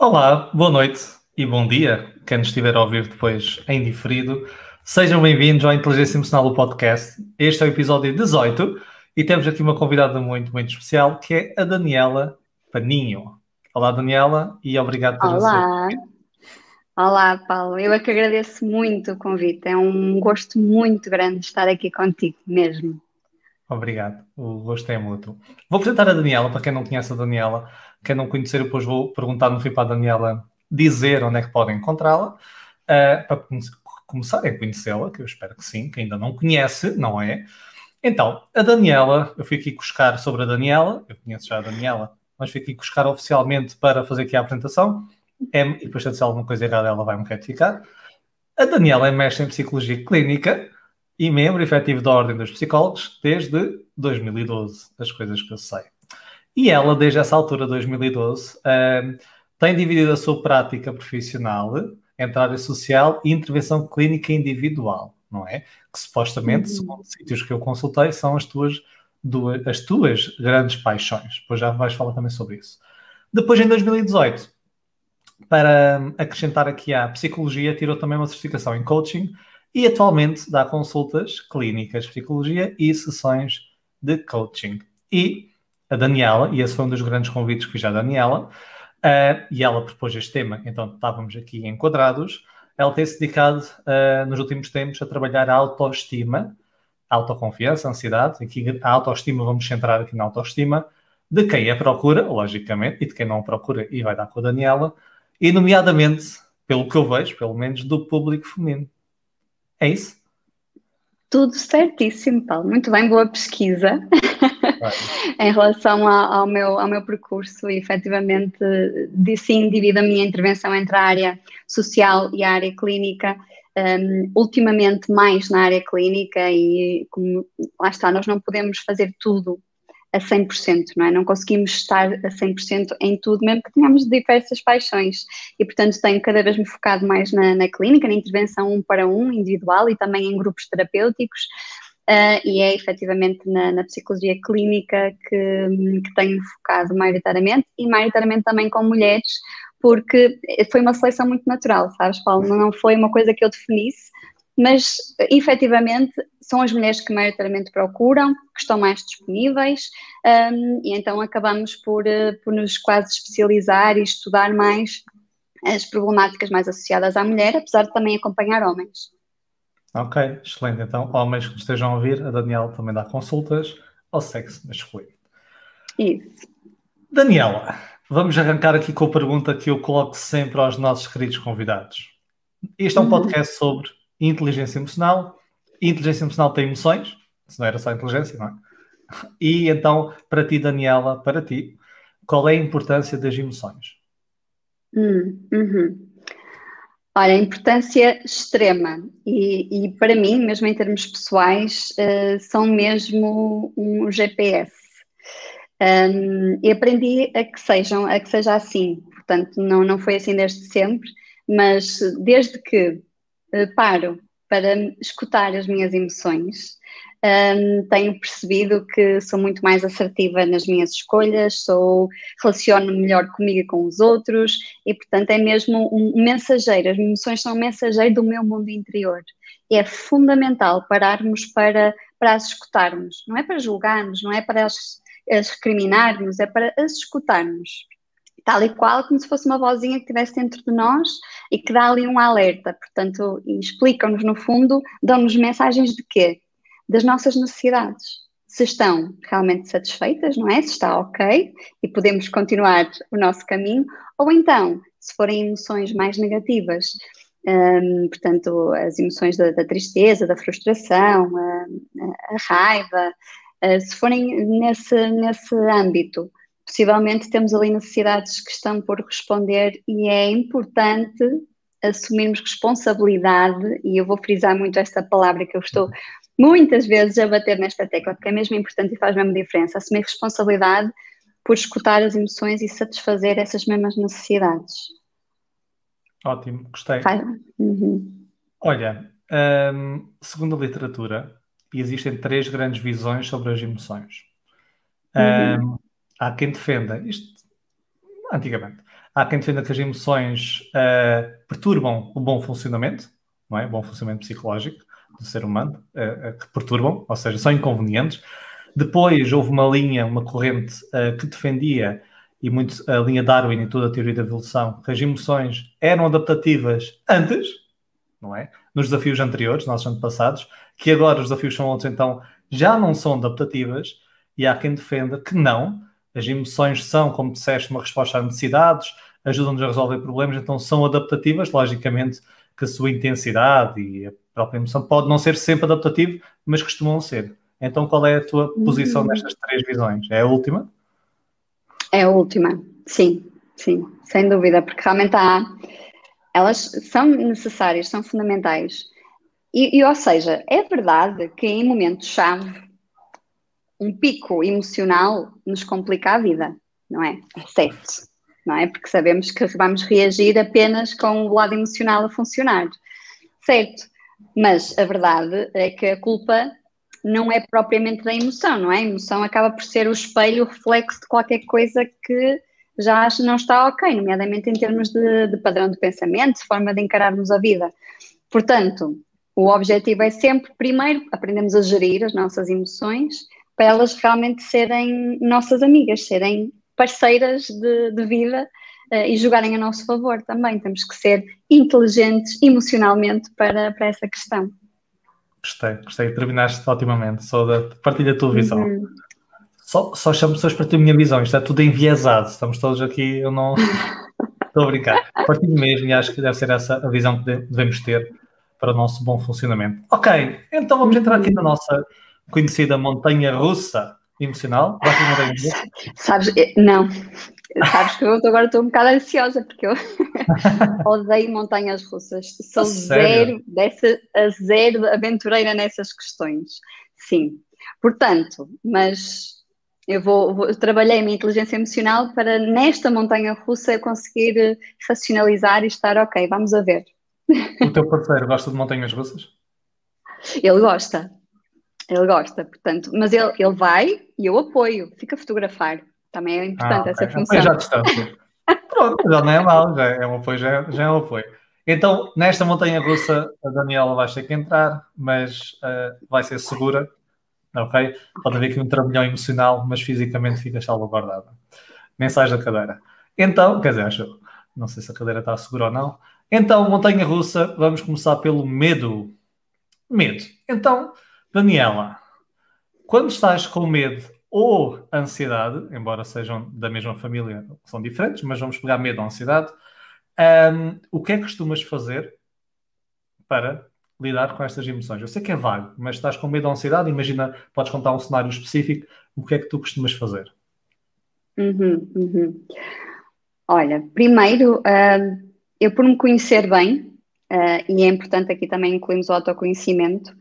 Olá, boa noite e bom dia, quem nos estiver a ouvir depois em diferido. Sejam bem-vindos ao Inteligência Emocional do Podcast. Este é o episódio 18 e temos aqui uma convidada muito, muito especial que é a Daniela Paninho. Olá, Daniela, e obrigado por Olá. Olá, Paulo. Eu é que agradeço muito o convite. É um gosto muito grande estar aqui contigo mesmo. Obrigado, o gosto é mútuo. Vou apresentar a Daniela, para quem não conhece a Daniela. Quem não conhecer, depois vou perguntar no fim para a Daniela dizer onde é que podem encontrá-la, uh, para começarem a conhecê-la, que eu espero que sim, que ainda não conhece, não é? Então, a Daniela, eu fui aqui buscar sobre a Daniela, eu conheço já a Daniela, mas fui aqui buscar oficialmente para fazer aqui a apresentação, é, e depois se alguma coisa errada ela vai me retificar. A Daniela é mestre em Psicologia Clínica e membro efetivo da Ordem dos Psicólogos desde 2012, as coisas que eu sei. E ela, desde essa altura, 2012, uh, tem dividido a sua prática profissional entre área social e intervenção clínica individual, não é? Que supostamente, uhum. segundo sítios que eu consultei, são as tuas, duas, as tuas grandes paixões. Depois já vais falar também sobre isso. Depois, em 2018, para acrescentar aqui à psicologia, tirou também uma certificação em coaching e atualmente dá consultas clínicas de psicologia e sessões de coaching. E a Daniela, e esse foi um dos grandes convites que fiz à Daniela, uh, e ela propôs este tema, então estávamos aqui enquadrados. Ela tem-se dedicado uh, nos últimos tempos a trabalhar a autoestima, a autoconfiança, a ansiedade. Aqui a autoestima, vamos centrar aqui na autoestima de quem a procura, logicamente, e de quem não a procura, e vai dar com a Daniela, e nomeadamente, pelo que eu vejo, pelo menos, do público feminino. É isso? Tudo certíssimo, Paulo. Muito bem, boa pesquisa em relação ao, meu, ao meu percurso e efetivamente sim divido a minha intervenção entre a área social e a área clínica. Um, ultimamente mais na área clínica e como lá está, nós não podemos fazer tudo a 100%, não é? Não conseguimos estar a 100% em tudo, mesmo que tenhamos diversas paixões. E, portanto, tenho cada vez me focado mais na, na clínica, na intervenção um para um, individual e também em grupos terapêuticos. Uh, e é efetivamente na, na psicologia clínica que, que, tenho focado maioritariamente e maioritariamente também com mulheres, porque foi uma seleção muito natural, sabes, Paulo? Não foi uma coisa que eu definisse, mas efetivamente são as mulheres que maioritariamente procuram, que estão mais disponíveis, um, e então acabamos por, uh, por nos quase especializar e estudar mais as problemáticas mais associadas à mulher, apesar de também acompanhar homens. Ok, excelente. Então, homens que estejam a ouvir, a Daniela também dá consultas ao sexo masculino. Isso. Daniela, vamos arrancar aqui com a pergunta que eu coloco sempre aos nossos queridos convidados. Este é um uhum. podcast sobre inteligência emocional. inteligência emocional tem emoções, se não era só inteligência, não é? E então, para ti, Daniela, para ti, qual é a importância das emoções? Hum, uhum. Olha, importância extrema e, e, para mim, mesmo em termos pessoais, uh, são mesmo um GPS. Um, e aprendi a que sejam, a que seja assim. Portanto, não, não foi assim desde sempre, mas desde que uh, paro para escutar as minhas emoções, um, tenho percebido que sou muito mais assertiva nas minhas escolhas, sou relaciono melhor comigo e com os outros e, portanto, é mesmo um mensageiro. As emoções são um mensageiro do meu mundo interior. E é fundamental pararmos para, para as escutarmos. Não é para julgarmos, não é para as, as recriminarmos, é para as escutarmos tal e qual, como se fosse uma vozinha que estivesse dentro de nós e que dá ali um alerta. Portanto, explicam-nos, no fundo, dão-nos mensagens de quê? Das nossas necessidades. Se estão realmente satisfeitas, não é? Se está ok e podemos continuar o nosso caminho, ou então, se forem emoções mais negativas, um, portanto, as emoções da, da tristeza, da frustração, a, a, raiva, uh, se forem nesse, nesse âmbito, possivelmente temos ali necessidades que estão por responder e é importante assumirmos responsabilidade, e eu vou frisar muito esta palavra que eu estou muitas vezes a bater nesta tecla, porque é mesmo importante e faz mesmo diferença, assumir responsabilidade por escutar as emoções e satisfazer essas mesmas necessidades. Ótimo, gostei. Uhum. Olha, hum, segundo a literatura, existem três grandes visões sobre as emoções. Uhum. Hum, há quem defenda, isto antigamente, Há quem defenda que as emoções uh, perturbam o bom funcionamento, não é? O bom funcionamento psicológico do ser humano, uh, uh, que perturbam, ou seja, são inconvenientes. Depois houve uma linha, uma corrente que defendia, e muito a linha Darwin e toda a teoria da evolução, que as emoções eram adaptativas antes, não é? Nos desafios anteriores, nossos antepassados, que agora os desafios são outros, então já não são adaptativas, e há quem defenda que não, as emoções são, como disseste, uma resposta a necessidades, ajudam-nos a resolver problemas, então são adaptativas, logicamente que a sua intensidade e a própria emoção pode não ser sempre adaptativo, mas costumam ser. Então qual é a tua posição uhum. nestas três visões? É a última? É a última, sim, sim, sem dúvida, porque realmente há, elas são necessárias, são fundamentais. E, e ou seja, é verdade que em momentos-chave um pico emocional nos complica a vida, não é? É certo, não é? Porque sabemos que vamos reagir apenas com o lado emocional a funcionar, certo? Mas a verdade é que a culpa não é propriamente da emoção, não é? A emoção acaba por ser o espelho, o reflexo de qualquer coisa que já não está ok, nomeadamente em termos de, de padrão de pensamento, de forma de encararmos a vida. Portanto, o objetivo é sempre, primeiro, aprendemos a gerir as nossas emoções para elas realmente serem nossas amigas, serem parceiras de, de vida uh, e jogarem a nosso favor também. Temos que ser inteligentes emocionalmente para, para essa questão. Gostei, gostei. Terminaste otimamente. Só da partilha da tua visão. Uhum. Só, só chamo pessoas para ter a minha visão. Isto é tudo enviesado. Estamos todos aqui. Eu não. Estou a brincar. Partilho mesmo e acho que deve ser essa a visão que devemos ter para o nosso bom funcionamento. Ok, então vamos entrar aqui na nossa conhecida montanha russa emocional? Sabes, eh, não. Sabes que eu agora estou um bocado ansiosa porque eu odeio montanhas russas. Sou zero, dessa, zero aventureira nessas questões. Sim. Portanto, mas eu vou, vou trabalhei a minha inteligência emocional para nesta montanha russa eu conseguir racionalizar e estar ok, vamos a ver. O teu parceiro gosta de montanhas russas? Ele gosta, ele gosta, portanto, mas ele, ele vai e eu apoio, fica a fotografar. Também é importante ah, essa okay. função. já distância. Pronto, já não é mal, já é um apoio, já, é, já é um apoio. Então, nesta montanha russa, a Daniela vai ter que entrar, mas uh, vai ser segura, ok? Pode haver aqui um trambolhão emocional, mas fisicamente fica salvaguardada. Sais da cadeira. Então, quer dizer, acho, não sei se a cadeira está segura ou não. Então, montanha russa, vamos começar pelo medo. Medo. Então, Daniela, quando estás com medo ou ansiedade, embora sejam da mesma família, são diferentes, mas vamos pegar medo ou ansiedade, um, o que é que costumas fazer para lidar com estas emoções? Eu sei que é vago, mas estás com medo ou ansiedade, imagina, podes contar um cenário específico, o que é que tu costumas fazer? Uhum, uhum. Olha, primeiro, uh, eu por me conhecer bem, Uh, e é importante aqui também incluirmos o autoconhecimento.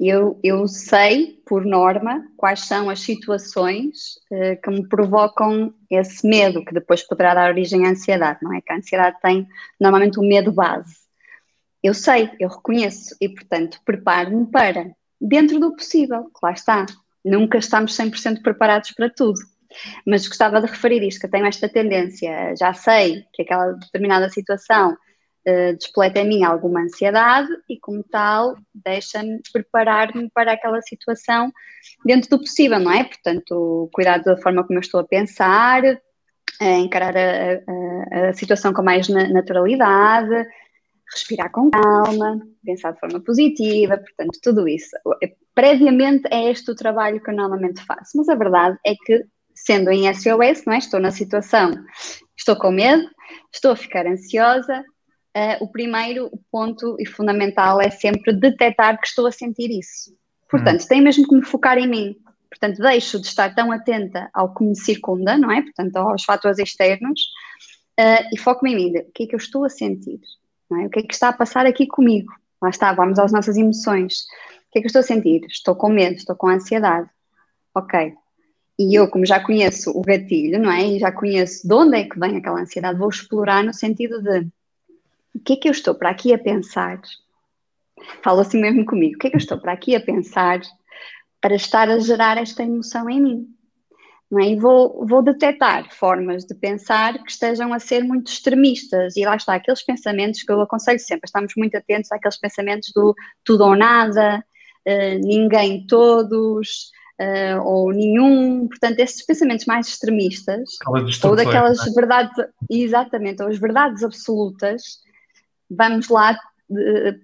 Eu, eu sei, por norma, quais são as situações uh, que me provocam esse medo, que depois poderá dar origem à ansiedade, não é? Que a ansiedade tem normalmente um medo base. Eu sei, eu reconheço e, portanto, preparo-me para, dentro do possível, que lá está. Nunca estamos 100% preparados para tudo. Mas gostava de referir isto, que eu tenho esta tendência, já sei que aquela determinada situação uh, despleta em mim alguma ansiedade e, como tal, deixa-me preparar-me para aquela situação dentro do possível, não é? Portanto, cuidar da forma como eu estou a pensar, encarar a, a, a situação com mais naturalidade, respirar com calma, pensar de forma positiva, portanto, tudo isso. Previamente é este o trabalho que eu normalmente faço, mas a verdade é que, sendo em SOS, não é? estou na situação, estou com medo, estou a ficar ansiosa, uh, o primeiro ponto e fundamental é sempre detectar que estou a sentir isso. Portanto, hum. tenho mesmo que me focar em mim. Portanto, deixo de estar tão atenta ao que me circunda, não é? Portanto, aos fatores externos uh, e foco-me em mim. O que é que eu estou a sentir? É? O que é que está a passar aqui comigo? Lá está, vamos às nossas emoções. O que é que eu estou a sentir? Estou com medo, estou com ansiedade. Ok. E eu, como já conheço o gatilho, não é? E já conheço de onde é que vem aquela ansiedade, vou explorar no sentido de que é que eu estou para aqui a pensar? Falo assim mesmo comigo. O que é que eu estou para aqui a pensar para estar a gerar esta emoção em mim? é? E vou, vou detectar formas de pensar que estejam a ser muito extremistas. E lá está, aqueles pensamentos que eu aconselho sempre, estamos muito atentos àqueles pensamentos do tudo ou nada, uh, ninguém todos, uh, ou nenhum. Portanto, esses pensamentos mais extremistas, ou daquelas é? verdades, exatamente, ou as verdades absolutas, vamos lá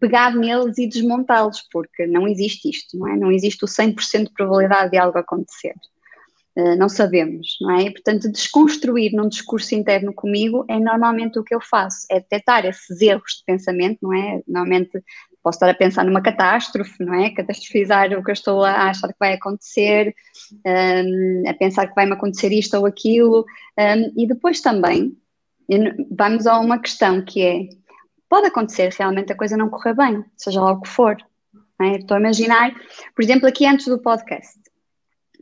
pegar neles e desmontá-los, porque não existe isto, não é? Não existe o 100% de probabilidade de algo acontecer. Uh, não sabemos, não é? E, portanto, desconstruir num discurso interno comigo é normalmente o que eu faço, é detectar esses erros de pensamento, não é? Normalmente posso estar a pensar numa catástrofe, não é? Catastrofizar o que eu estou a achar que vai acontecer, um, a pensar que vai-me acontecer isto ou aquilo, um, e depois também vamos a uma questão que é pode acontecer realmente a coisa não correr bem, seja lá o que for. É? Estou a imaginar, por exemplo, aqui antes do podcast,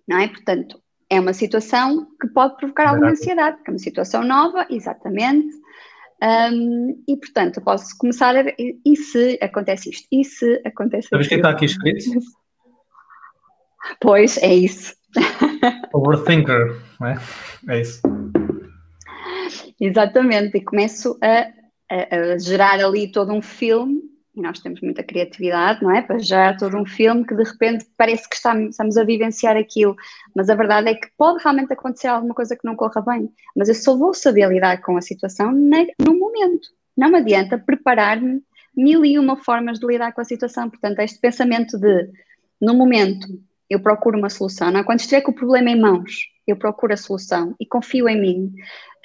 não é? Portanto, é uma situação que pode provocar alguma ansiedade, porque é uma situação nova, exatamente. Um, e portanto, posso começar a ver, e, e se acontece isto? E se acontece Sabes o que está aqui escrito? Pois, é isso. Overthinker, não é? É isso. Exatamente, e começo a a, gerar ali todo um filme, e nós temos muita criatividade, não é? Para gerar todo um filme que de repente parece que estamos, a vivenciar aquilo, mas a verdade é que pode realmente acontecer alguma coisa que não corra bem, mas eu só vou saber lidar com a situação no momento. Não adianta preparar-me mil e uma formas de lidar com a situação. Portanto, este pensamento de, no momento, eu procuro uma solução. Não é? Quando estiver com o problema em mãos, eu procuro a solução e confio em mim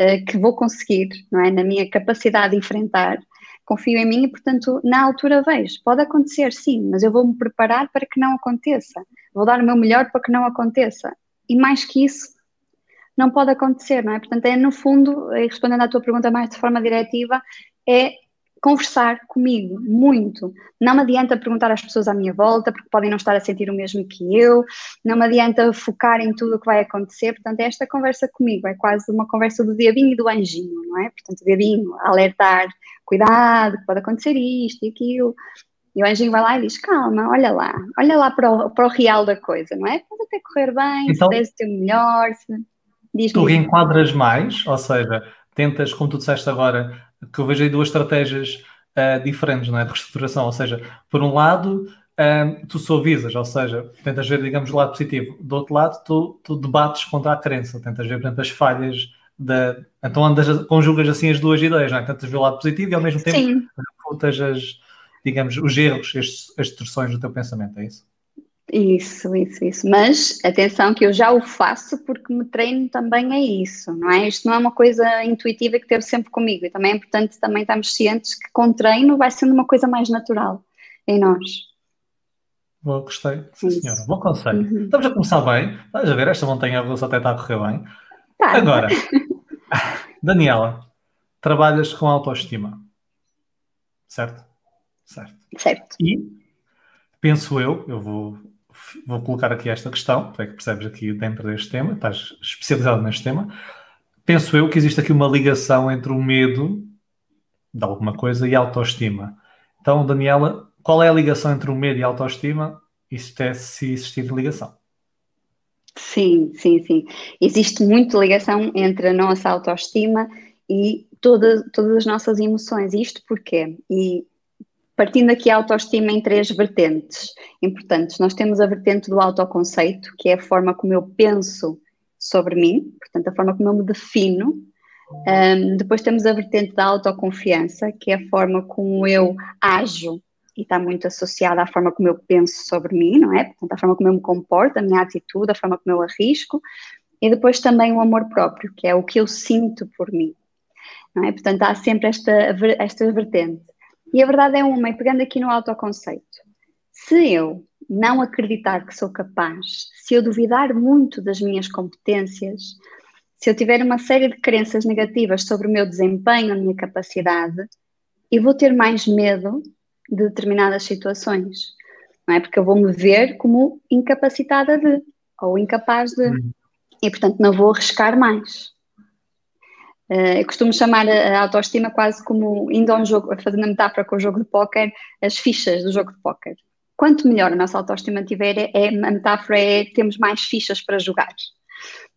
uh, que vou conseguir, não é? Na minha capacidade de enfrentar. Confio em mim e, portanto, na altura vejo. Pode acontecer, sim, mas eu vou me preparar para que não aconteça. Vou dar o meu melhor para que não aconteça. E mais que isso, não pode acontecer, não é? Portanto, é no fundo, respondendo à tua pergunta mais de forma diretiva, é conversar comigo muito. Não me adianta perguntar às pessoas à minha volta, porque podem não estar a sentir o mesmo que eu, não me adianta focar em tudo o que vai acontecer. Portanto, é esta conversa comigo é quase uma conversa do diabinho e do anjinho, não é? Portanto, o diabinho alertar, cuidado, pode acontecer isto e aquilo. E o anjinho vai lá e diz: calma, olha lá, olha lá para o, para o real da coisa, não é? Pode até correr bem, então, se deres o teu melhor. Se... tu reenquadras mais, ou seja, tentas, como tu disseste agora, que eu vejo aí duas estratégias uh, diferentes não é? de reestruturação. Ou seja, por um lado, uh, tu suavizas, ou seja, tentas ver, digamos, o lado positivo. Do outro lado, tu, tu debates contra a crença, tentas ver, por exemplo, as falhas da. Então andas, conjugas assim as duas ideias, não é? Tentas ver o lado positivo e ao mesmo tempo refutas as, digamos, os erros, as, as distorções do teu pensamento, é isso? Isso, isso, isso. Mas atenção que eu já o faço porque me treino também a isso, não é? Isto não é uma coisa intuitiva que teve sempre comigo. E também é importante também estarmos cientes que com treino vai sendo uma coisa mais natural em nós. Boa, gostei. Sim, senhora. Bom conselho. Uhum. Estamos a começar bem. Estás a ver? Esta montanha russa até está a correr bem. Tá. Agora, Daniela, trabalhas com autoestima. Certo? Certo. Certo. E penso eu, eu vou vou colocar aqui esta questão, tu é que percebes aqui dentro deste tema, estás especializado neste tema. Penso eu que existe aqui uma ligação entre o medo de alguma coisa e a autoestima. Então, Daniela, qual é a ligação entre o medo e a autoestima? Isto é se existir ligação. Sim, sim, sim. Existe muito ligação entre a nossa autoestima e toda, todas as nossas emoções. Isto porquê? E partindo aqui a autoestima em três vertentes importantes. Nós temos a vertente do autoconceito, que é a forma como eu penso sobre mim, portanto, a forma como eu me defino. Um, depois temos a vertente da autoconfiança, que é a forma como eu ajo e está muito associada à forma como eu penso sobre mim, não é? Portanto, a forma como eu me comporto, a minha atitude, a forma como eu arrisco. E depois também o amor próprio, que é o que eu sinto por mim. Não é? Portanto, há sempre esta, esta vertente. E a verdade é uma, e pegando aqui no autoconceito, se eu não acreditar que sou capaz, se eu duvidar muito das minhas competências, se eu tiver uma série de crenças negativas sobre o meu desempenho, a minha capacidade, eu vou ter mais medo de determinadas situações, não é? Porque eu vou me ver como incapacitada de, ou incapaz de, uhum. e portanto não vou arriscar mais. Uh, eu costumo chamar a, autoestima quase como, indo a um jogo, fazendo a metáfora com o jogo de póquer, as fichas do jogo de póquer. Quanto melhor a nossa autoestima tiver, é, a metáfora é temos mais fichas para jogar.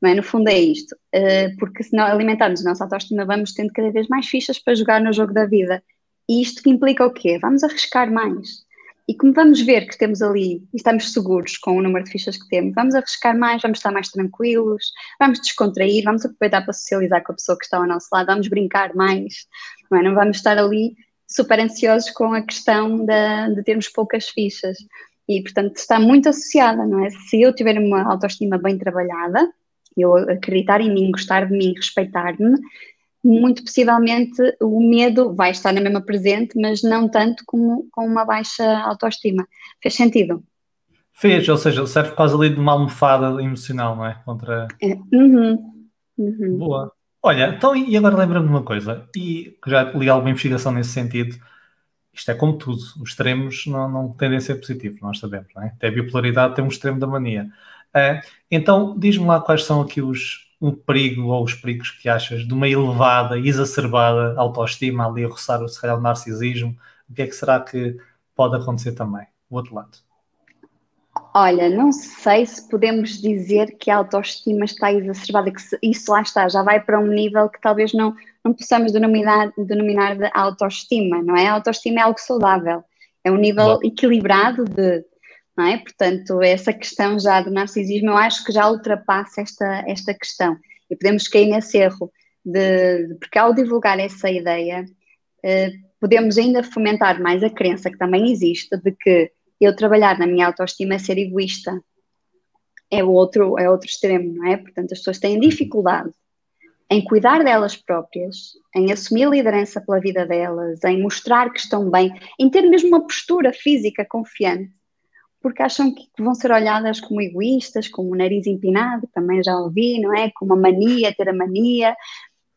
É? No fundo é isto, uh, porque se não alimentarmos a nossa autoestima, vamos tendo cada vez mais fichas para jogar no jogo da vida. E isto que implica o quê? Vamos arriscar mais. E como vamos ver que temos ali e estamos seguros com o número de fichas que temos, vamos arriscar mais, vamos estar mais tranquilos, vamos descontrair, vamos aproveitar para socializar com a pessoa que está ao nosso lado, vamos brincar mais, não, é? não vamos estar ali super ansiosos com a questão de, termos poucas fichas. E, portanto, está muito associada, não é? Se eu tiver uma autoestima bem trabalhada, eu acreditar em mim, gostar de mim, respeitar-me, muito possivelmente o medo vai estar na mesma presente, mas não tanto como com uma baixa autoestima. Fez sentido? Fez, ou seja, serve quase ali de uma almofada emocional, não é? Contra. É. Uhum. Uhum. Boa. Olha, então, e agora lembra-me de uma coisa, e já li alguma investigação nesse sentido. Isto é como tudo, os extremos não, não tendem a ser positivos, nós sabemos, não é? Até a bipolaridade tem um extremo da mania. Uh, então, diz-me lá quais são aqui os, um perigo ou os perigos que achas de uma elevada, exacerbada autoestima ali a roçar o, se calhar, o narcisismo? O que é que será que pode acontecer também? O outro lado. Olha, não sei se podemos dizer que a autoestima está exacerbada, que isso lá está, já vai para um nível que talvez não, não possamos denominar, denominar de autoestima, não é? A autoestima é algo saudável, é um nível Bom. equilibrado de não é? Portanto, essa questão já do narcisismo, eu acho que já ultrapassa esta, esta questão e podemos cair nesse erro, de, de porque ao divulgar essa ideia, eh, podemos ainda fomentar mais a crença que também existe de que eu trabalhar na minha autoestima é ser egoísta. É outro, é outro extremo, não é? Portanto, as pessoas têm dificuldade em cuidar delas próprias, em assumir a liderança pela vida delas, em mostrar que estão bem, em ter mesmo uma postura física confiante porque acham que vão ser olhadas como egoístas, como o nariz empinado, também já ouvi, não é? Com uma mania, ter a mania,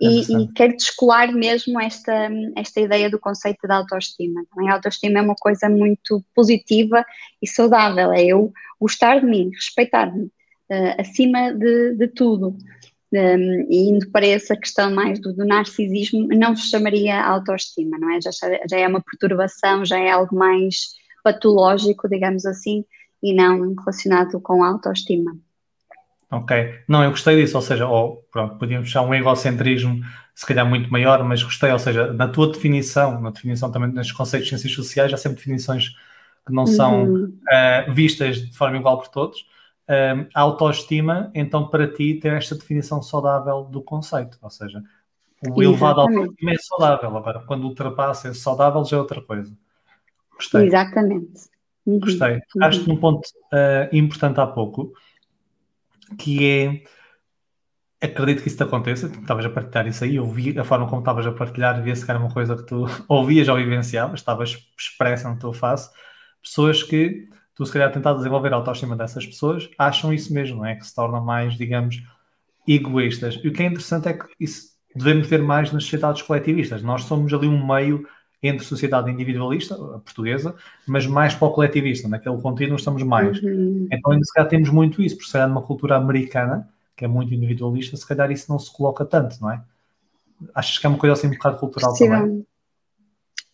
e, é e quero descolar mesmo esta, esta ideia do conceito da autoestima. Também a autoestima é uma coisa muito positiva e saudável, é eu gostar de mim, respeitar-me, uh, acima de, de tudo. Um, e indo para essa questão mais do, do, narcisismo, não se chamaria autoestima, não é? Já, já é uma perturbação, já é algo mais patológico, digamos assim, e não relacionado com a autoestima. Ok, não, eu gostei disso, ou seja, ou, pronto, podíamos achar um egocentrismo se calhar muito maior, mas gostei, ou seja, na tua definição, na definição também nos conceitos de ciências sociais, há sempre definições que não são uhum. uh, vistas de forma igual por todos. Uh, a autoestima, então, para ti, tem esta definição saudável do conceito, ou seja, o elevado autoestima é saudável, agora, quando ultrapassa esse saudável já é outra coisa. Gostei. Exatamente. Uhum. Gostei. Uhum. Acho que um ponto uh, importante há pouco, que é acredito que isso te aconteça, estavas a partilhar isso aí, eu vi a forma como estavas a partilhar, via-se que era uma coisa que tu ouvias ou vivenciavas, estavas expressa no teu face, pessoas que tu se calhar tentar desenvolver a autoestima dessas pessoas, acham isso mesmo, não é? Que se tornam mais, digamos, egoístas. E o que é interessante é que isso devemos ver mais nas sociedades coletivistas. Nós somos ali um meio entre sociedade individualista, a portuguesa, mas mais para o coletivista, naquele contínuo estamos mais. Uhum. Então, se calhar temos muito isso, porque se calhar numa cultura americana, que é muito individualista, se calhar isso não se coloca tanto, não é? Achas que é uma coisa assim um bocado cultural Sim. também?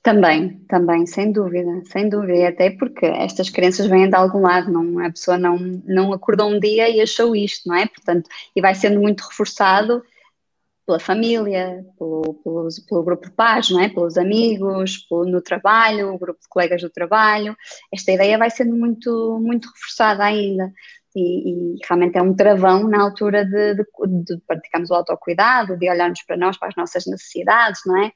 Também, também, sem dúvida, sem dúvida, até porque estas crenças vêm de algum lado, não, a pessoa não, não acordou um dia e achou isto, não é? Portanto, e vai sendo muito reforçado pela família, pelo, pelo, pelo, grupo de pais, não é? pelos amigos, pelo, no trabalho, o grupo de colegas do trabalho. Esta ideia vai sendo muito, muito reforçada ainda. E, e realmente é um travão na altura de, de, de praticarmos o autocuidado, de olharmos para nós, para as nossas necessidades, não é?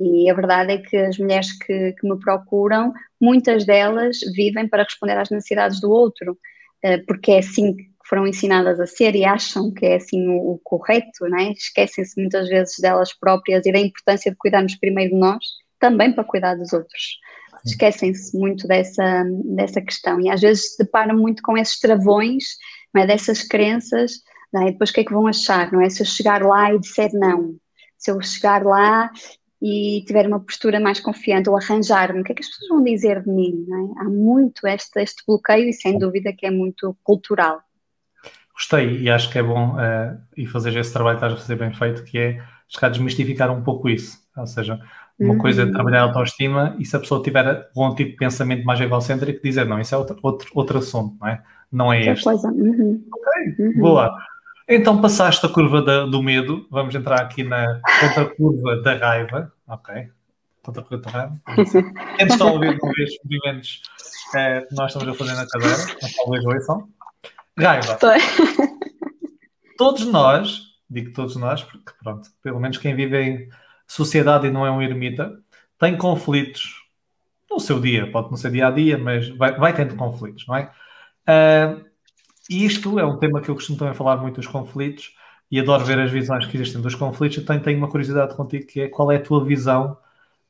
E a verdade é que as mulheres que, que me procuram, muitas delas vivem para responder às necessidades do outro, eh, porque é assim foram ensinadas a ser e acham que é assim o, o correto, né? esquecem-se muitas vezes delas próprias e da importância de cuidarmos primeiro de nós, também para cuidar dos outros. Esquecem-se muito dessa, dessa questão e às vezes se deparam muito com esses travões, é? dessas crenças, não é? depois o que é que vão achar, não é? Se eu chegar lá e disser não, se eu chegar lá e tiver uma postura mais confiante ou arranjar-me, o que é que as pessoas vão dizer de mim? É? Há muito este, este bloqueio e sem dúvida que é muito cultural gostei e acho que é bom uh, e fazer esse trabalho que estás a fazer bem feito, que é buscar desmistificar um pouco isso. Ou seja, uma uhum. coisa é trabalhar a autoestima e se a pessoa tiver algum tipo de pensamento mais egocêntrico, dizer não, isso é outro, outro, outro assunto, não é? Não é este. Coisa. Uhum. Ok, uhum. boa. Então passaste a curva da, do medo, vamos entrar aqui na contra-curva da raiva, ok? Contra-curva da raiva. Quem está a ouvir os movimentos que nós estamos a fazer na cadeira, mas talvez ouçam. Raiva. Todos nós, digo todos nós, porque pronto, pelo menos quem vive em sociedade e não é um ermita, tem conflitos no seu dia, pode não ser dia a dia, mas vai, vai tendo conflitos, não é? Uh, e isto é um tema que eu costumo também falar muito dos conflitos e adoro ver as visões que existem dos conflitos. Eu tenho, tenho uma curiosidade contigo que é qual é a tua visão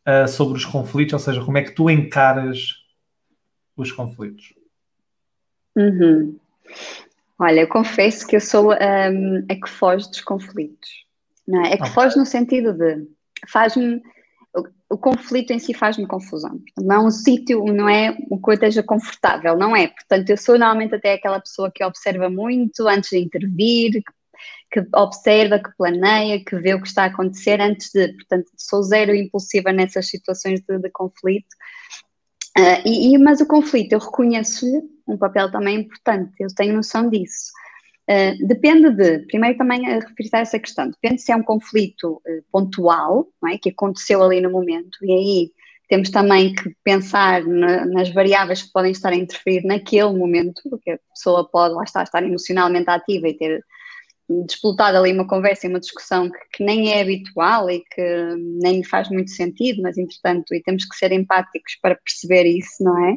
uh, sobre os conflitos, ou seja, como é que tu encaras os conflitos? Uhum. Olha, eu confesso que eu sou um, a que foge dos conflitos. Não é? que okay. foge no sentido de faz-me o conflito em si faz-me confusão. Não é um sítio, não é uma coisa esteja confortável, não é? Portanto, eu sou normalmente até aquela pessoa que observa muito antes de intervir, que, que observa, que planeia, que vê o que está a acontecer antes de. Portanto, sou zero impulsiva nessas situações de, de conflito. Uh, e, e, mas o conflito, eu reconheço-lhe um papel também importante, eu tenho noção disso. Uh, depende de, primeiro também a referir a essa questão, depende se é um conflito uh, pontual, é? que aconteceu ali no momento, e aí temos também que pensar na, nas variáveis que podem estar a interferir naquele momento, porque a pessoa pode lá estar, estar emocionalmente ativa e ter disputado ali uma conversa e uma discussão que, que, nem é habitual e que nem faz muito sentido, mas entretanto, e temos que ser empáticos para perceber isso, não é?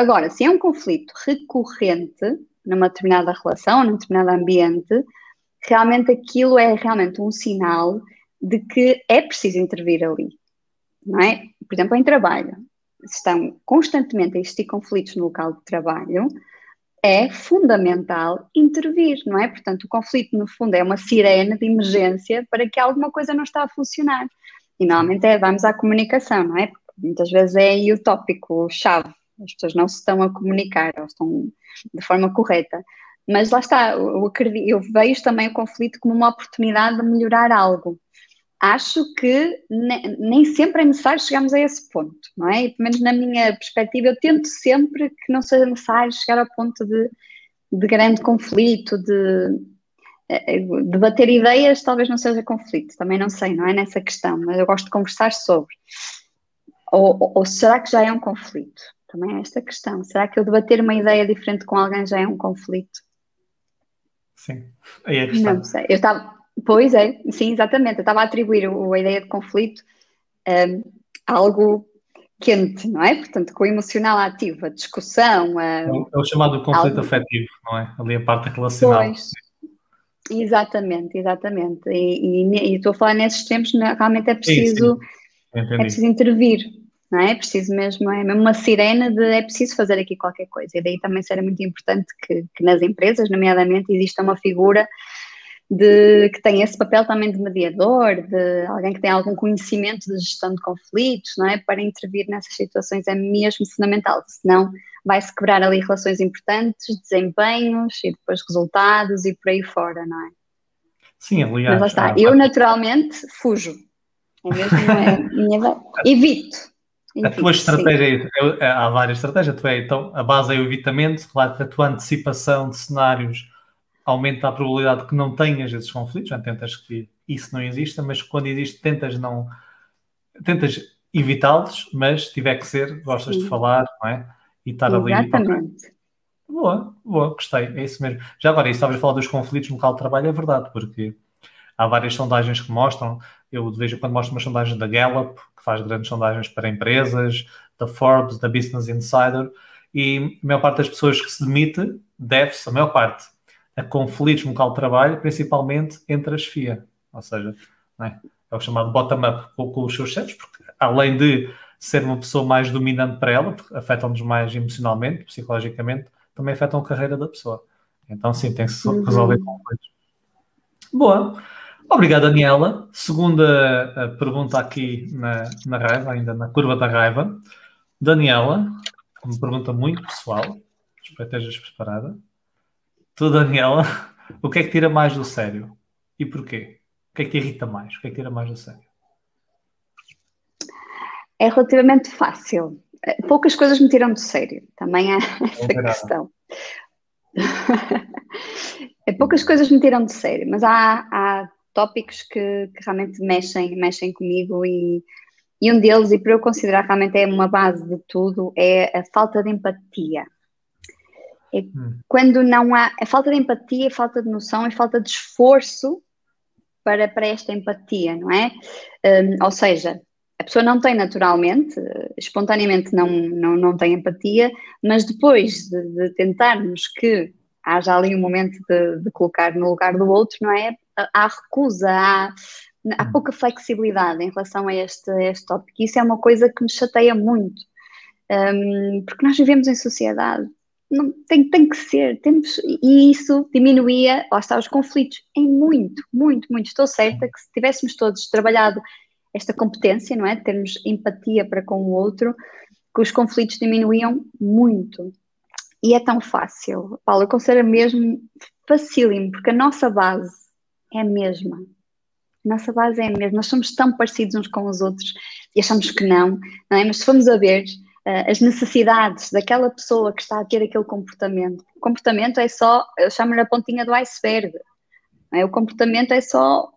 Agora, se é um conflito recorrente, numa determinada relação, num determinado ambiente, realmente aquilo é realmente um sinal de que é preciso intervir ali, não é? Por exemplo, em trabalho, se estão constantemente a existir conflitos no local de trabalho, é fundamental intervir, não é? Portanto, o conflito, no fundo, é uma sirene de emergência para que alguma coisa não está a funcionar. E normalmente é, vamos à comunicação, não é? Porque muitas vezes é aí o tópico, o chave. As pessoas não se estão a comunicar, ou estão de forma correta. Mas lá está, eu, acredito, eu vejo também o conflito como uma oportunidade de melhorar algo. Acho que ne, nem sempre é necessário chegarmos a esse ponto, não é? E, pelo menos na minha perspectiva, eu tento sempre que não seja necessário chegar ao ponto de, de grande conflito, de debater ideias talvez não seja conflito, também não sei, não é nessa questão, mas eu gosto de conversar sobre. Ou, ou será que já é um conflito? Também é esta questão. Será que eu debater uma ideia diferente com alguém já é um conflito? Sim, aí é a questão. Não sei. Eu estava, pois é, sim, exatamente. Eu estava a atribuir a ideia de conflito um, a algo quente, não é? Portanto, com o emocional ativo, a discussão. A, é, o, é o chamado conflito algo... afetivo, não é? Ali a parte relacional. Pois. Exatamente, exatamente. E, e, e, estou a falar nesses tempos, realmente é preciso, sim, sim. é preciso intervir não é? Preciso mesmo, é mesmo uma sirene de é preciso fazer aqui qualquer coisa. E daí também será muito importante que, que nas empresas, nomeadamente, exista uma figura de, que tem esse papel também de mediador, de alguém que tem algum conhecimento de gestão de conflitos, não é? Para intervir nessas situações é mesmo fundamental, senão vai-se quebrar ali relações importantes, desempenhos e depois resultados e por aí fora, não é? Sim, aliás. Mas lá está, eu naturalmente fujo. É mesmo, é, minha... evito, a tua estratégia, é, há várias estratégias, tu é, então a base é o evitamento, claro que a tua antecipação de cenários aumenta a probabilidade de que não tenhas esses conflitos, já tentas que isso não exista, mas quando existe tentas não, tentas evitá-los, mas se tiver que ser, gostas Sim. de falar, não é? E estar Exatamente. ali. Exatamente. Boa, boa, gostei, é isso mesmo. Já agora, isso estavas a falar dos conflitos no local de trabalho, é verdade, porque há várias sondagens que mostram, eu de vez em quando mostro umas sondagens da Gallup, que faz grandes sondagens para empresas, da Forbes, da Business Insider, e a maior parte das pessoas que se demite deve-se, a maior parte, a conflitos no local de trabalho, principalmente entre as FIA. Ou seja, é? é? o chamado bottom-up com, com, os seus chefes, porque além de ser uma pessoa mais dominante para ela, porque afetam-nos mais emocionalmente, psicologicamente, também afetam a carreira da pessoa. Então, sim, tem que se resolver uhum. conflitos. Boa. Obrigado, Daniela. Segunda eh, pergunta aqui na, na raiva, ainda na curva da raiva. Daniela, uma pergunta muito pessoal. Espero que estejas preparada. Tu, Daniela, o que é que tira mais do sério? E porquê? O que é que te irrita mais? O que é que tira mais do sério? É relativamente fácil. Eh, poucas coisas me tiram do sério. Também há essa questão. É, poucas coisas me tiram de sério, mas há, há tópicos que, que, realmente mexem, mexem comigo e, e um deles, e para eu considerar realmente é uma base de tudo, é a falta de empatia. É hum. quando não há a falta de empatia, a falta de noção e falta de esforço para, para esta empatia, não é? Um, ou seja, a pessoa não tem naturalmente, espontaneamente não, não, não tem empatia, mas depois de, de tentarmos que haja ali um momento de, de, colocar no lugar do outro, não é? Há recusa, há, há hum. pouca flexibilidade em relação a este, a este tópico. Isso é uma coisa que me chateia muito, um, porque nós vivemos em sociedade não, tem, tem que ser, temos, e isso diminuía, lá está, os conflitos em muito, muito, muito. Estou certa que se tivéssemos todos trabalhado esta competência, não é? Termos empatia para com o outro, que os conflitos diminuíam muito. E é tão fácil. Paulo, eu considero mesmo facílimo, porque a nossa base é a mesma. Nossa base é a mesma. Nós somos tão parecidos uns com os outros e achamos que não, não é? Mas se formos a ver, uh, as necessidades daquela pessoa que está a ter aquele comportamento. O comportamento é só, eu chamo-lhe a pontinha do iceberg. É? O comportamento é só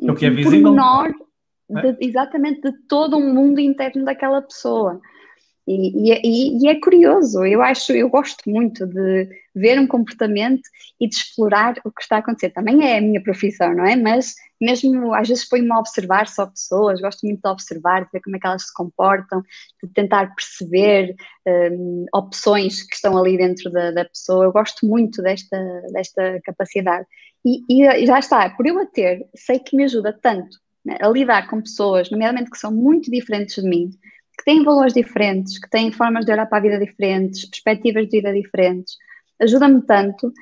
é o que é visível. menor é? exatamente de todo o mundo interno daquela pessoa. E, e, e, é curioso, eu acho, eu gosto muito de ver um comportamento e de explorar o que está a acontecer. Também é a minha profissão, não é? Mas mesmo às vezes põe-me a observar só pessoas, gosto muito de observar, de ver como é que elas se comportam, de tentar perceber um, opções que estão ali dentro da, da, pessoa. Eu gosto muito desta, desta capacidade. E, e já está, por eu a ter, sei que me ajuda tanto né, a lidar com pessoas, nomeadamente que são muito diferentes de mim, que têm valores diferentes, que têm formas de olhar para a vida diferentes, perspectivas de vida diferentes, ajuda-me tanto.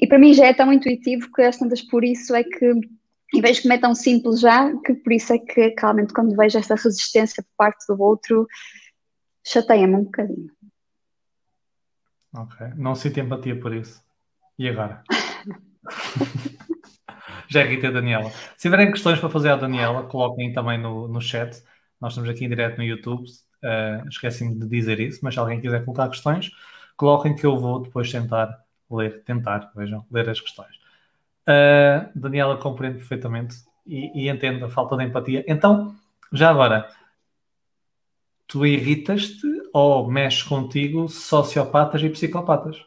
E para mim já é tão intuitivo que às tantas por isso é que, em vez que me é tão simples já, que por isso é que realmente quando vejo esta resistência por parte do outro, chateia-me um bocadinho. Ok, não sinto empatia por isso. E agora? já é Rita e Daniela. Se tiverem questões para fazer à Daniela, coloquem também no, no chat. Nós estamos aqui em direto no YouTube, uh, esqueci-me de dizer isso, mas se alguém quiser colocar questões, coloquem que eu vou depois tentar ler, tentar, vejam, ler as questões. Uh, Daniela compreende perfeitamente e, e entende a falta de empatia. Então, já agora, tu irritas-te ou mexes contigo sociopatas e psicopatas?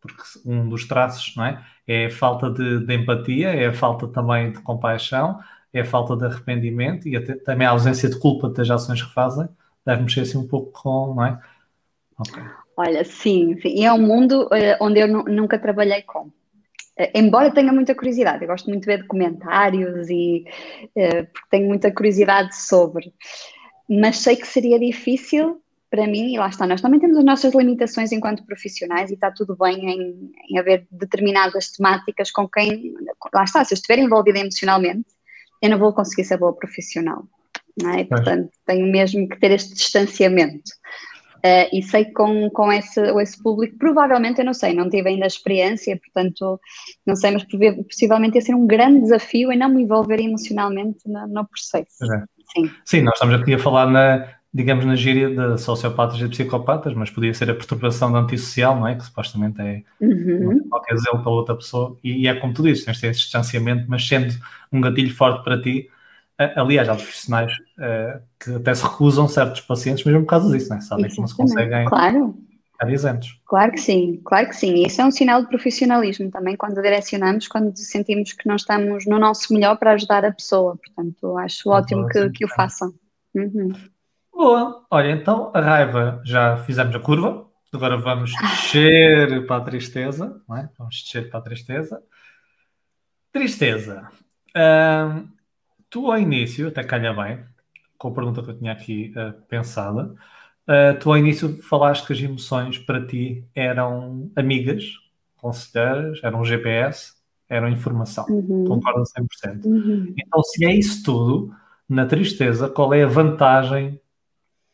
Porque um dos traços, não é? É a falta de, de empatia, é a falta também de compaixão, é a falta de arrependimento e até, também a ausência de culpa das ações que fazem, deve mexer assim um pouco com, não é? Ok. Olha, sim, sim. E é um mundo uh, onde eu nunca trabalhei com. Uh, embora tenha muita curiosidade, eu gosto muito de ver documentários e uh, porque tenho muita curiosidade sobre, mas sei que seria difícil para mim, e lá está, nós também temos as nossas limitações enquanto profissionais e está tudo bem em, em haver determinadas temáticas com quem, lá está, se eu estiver envolvida emocionalmente, eu não vou conseguir ser boa profissional. Não é? Portanto, tenho mesmo que ter este distanciamento. Uh, e sei que com, com esse, esse público, provavelmente, eu não sei, não tive ainda a experiência, portanto, não sei, mas possivelmente ia ser um grande desafio em não me envolver emocionalmente no, no processo. É. Sim. Sim, nós estamos aqui a falar na, digamos, na gíria de sociopatas e psicopatas, mas podia ser a perturbação da antissocial, não é? Que supostamente é uhum. qualquer zelo para outra pessoa, e, e, é como tu dizes, tens de ter esse distanciamento, mas sendo um gatilho forte para ti, aliás, há profissionais uh, que até se recusam certos pacientes mesmo por causa disso, não é? Sabem que não se conseguem claro. estar isentos. Claro que sim, claro que sim. Isso é um sinal de profissionalismo também quando direcionamos, quando sentimos que não estamos no nosso melhor para ajudar a pessoa. Portanto, acho ótimo que, que o façam. Uhum. Boa, olha, então a raiva já fizemos a curva, agora vamos descer para a tristeza, é? Vamos descer para a tristeza. Tristeza. Tu ao início, até calha bem, com a pergunta que eu tinha aqui uh, pensada, uh, tu ao início falaste que as emoções para ti eram amigas, conselheiras, eram GPS, eram informação. Uhum. Concordo 100%. Uhum. Então, se é isso tudo, na tristeza, qual é a vantagem